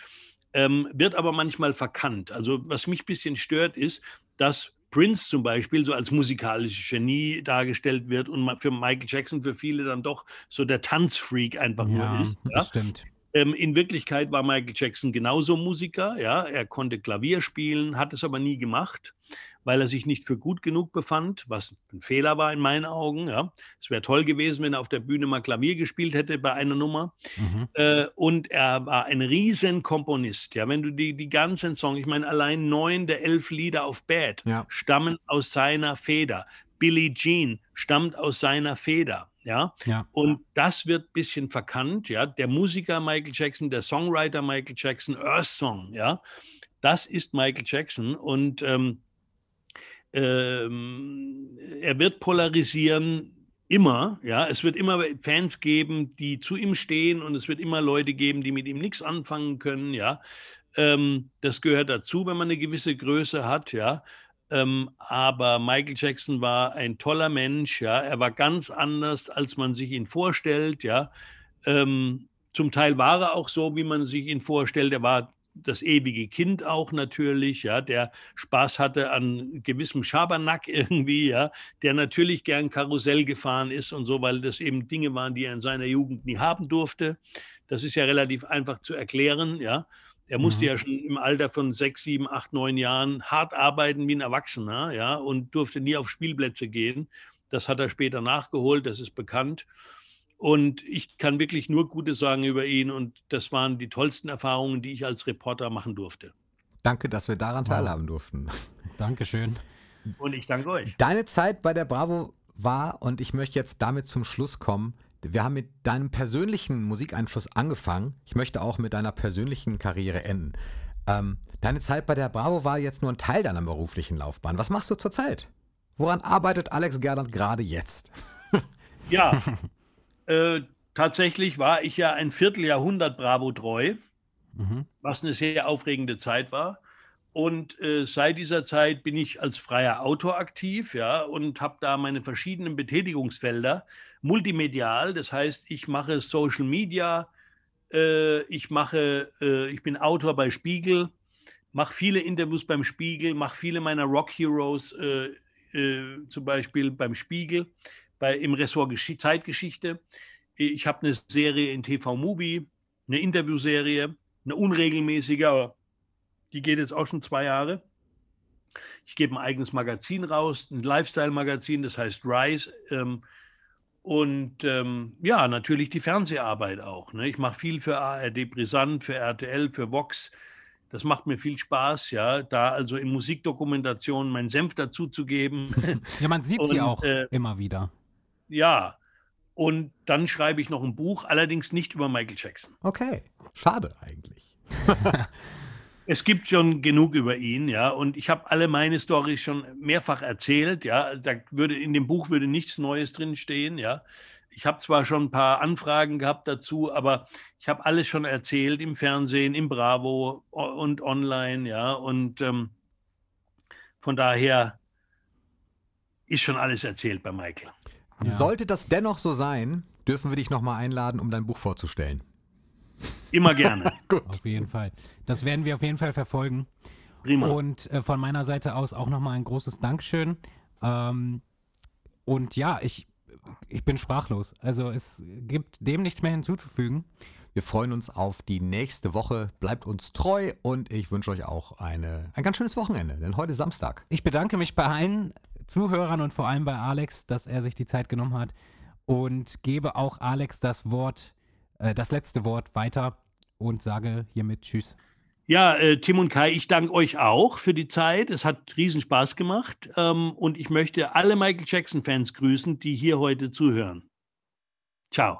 ähm, wird aber manchmal verkannt. Also was mich ein bisschen stört, ist, dass Prince zum Beispiel so als musikalisches Genie dargestellt wird und für Michael Jackson für viele dann doch so der Tanzfreak einfach ja, nur ist. Ja, das stimmt. Ähm, in Wirklichkeit war Michael Jackson genauso Musiker. Ja, er konnte Klavier spielen, hat es aber nie gemacht, weil er sich nicht für gut genug befand, was ein Fehler war in meinen Augen. Ja, es wäre toll gewesen, wenn er auf der Bühne mal Klavier gespielt hätte bei einer Nummer. Mhm. Äh, und er war ein Riesenkomponist. Ja, wenn du die, die ganzen Songs, ich meine, allein neun der elf Lieder auf Bad ja. stammen aus seiner Feder. Billie Jean stammt aus seiner Feder. Ja? ja. Und das wird ein bisschen verkannt, ja. Der Musiker Michael Jackson, der Songwriter Michael Jackson, Earth Song, ja, das ist Michael Jackson und ähm, ähm, er wird polarisieren immer, ja. Es wird immer Fans geben, die zu ihm stehen und es wird immer Leute geben, die mit ihm nichts anfangen können, ja. Ähm, das gehört dazu, wenn man eine gewisse Größe hat, ja. Ähm, aber Michael Jackson war ein toller Mensch, ja. Er war ganz anders, als man sich ihn vorstellt, ja. Ähm, zum Teil war er auch so, wie man sich ihn vorstellt. Er war das ewige Kind auch natürlich, ja, der Spaß hatte an gewissem Schabernack *laughs* irgendwie, ja, der natürlich gern Karussell gefahren ist und so, weil das eben Dinge waren, die er in seiner Jugend nie haben durfte. Das ist ja relativ einfach zu erklären, ja. Er musste mhm. ja schon im Alter von sechs, sieben, acht, neun Jahren hart arbeiten wie ein Erwachsener, ja, und durfte nie auf Spielplätze gehen. Das hat er später nachgeholt, das ist bekannt. Und ich kann wirklich nur Gutes sagen über ihn und das waren die tollsten Erfahrungen, die ich als Reporter machen durfte. Danke, dass wir daran teilhaben durften. Dankeschön. Und ich danke euch. Deine Zeit bei der Bravo war, und ich möchte jetzt damit zum Schluss kommen, wir haben mit deinem persönlichen Musikeinfluss angefangen. Ich möchte auch mit deiner persönlichen Karriere enden. Ähm, deine Zeit bei der Bravo war jetzt nur ein Teil deiner beruflichen Laufbahn. Was machst du zurzeit? Woran arbeitet Alex Gerdert gerade jetzt? *laughs* ja, äh, tatsächlich war ich ja ein Vierteljahrhundert Bravo treu, mhm. was eine sehr aufregende Zeit war. Und äh, seit dieser Zeit bin ich als freier Autor aktiv, ja, und habe da meine verschiedenen Betätigungsfelder multimedial. Das heißt, ich mache Social Media, äh, ich mache, äh, ich bin Autor bei Spiegel, mache viele Interviews beim Spiegel, mache viele meiner Rock Heroes äh, äh, zum Beispiel beim Spiegel, bei, im Ressort Gesch Zeitgeschichte. Ich habe eine Serie in TV Movie, eine Interviewserie, eine unregelmäßige, aber die geht jetzt auch schon zwei Jahre. Ich gebe ein eigenes Magazin raus, ein Lifestyle-Magazin, das heißt Rise. Ähm, und ähm, ja, natürlich die Fernseharbeit auch. Ne? Ich mache viel für ARD Brisant, für RTL, für Vox. Das macht mir viel Spaß, ja, da also in Musikdokumentationen meinen Senf dazuzugeben. *laughs* ja, man sieht und, sie auch äh, immer wieder. Ja, und dann schreibe ich noch ein Buch, allerdings nicht über Michael Jackson. Okay, schade eigentlich. *laughs* Es gibt schon genug über ihn, ja, und ich habe alle meine Storys schon mehrfach erzählt, ja. Da würde in dem Buch würde nichts Neues drin stehen, ja. Ich habe zwar schon ein paar Anfragen gehabt dazu, aber ich habe alles schon erzählt im Fernsehen, im Bravo und online, ja, und ähm, von daher ist schon alles erzählt bei Michael. Ja. Sollte das dennoch so sein, dürfen wir dich nochmal einladen, um dein Buch vorzustellen. Immer gerne. *laughs* Gut. Auf jeden Fall. Das werden wir auf jeden Fall verfolgen. Prima. Und äh, von meiner Seite aus auch nochmal ein großes Dankeschön. Ähm, und ja, ich, ich bin sprachlos. Also es gibt dem nichts mehr hinzuzufügen. Wir freuen uns auf die nächste Woche. Bleibt uns treu und ich wünsche euch auch eine, ein ganz schönes Wochenende, denn heute Samstag. Ich bedanke mich bei allen Zuhörern und vor allem bei Alex, dass er sich die Zeit genommen hat und gebe auch Alex das Wort äh, das letzte Wort weiter und sage hiermit Tschüss. Ja, äh, Tim und Kai, ich danke euch auch für die Zeit. Es hat riesen Spaß gemacht. Ähm, und ich möchte alle Michael Jackson-Fans grüßen, die hier heute zuhören. Ciao.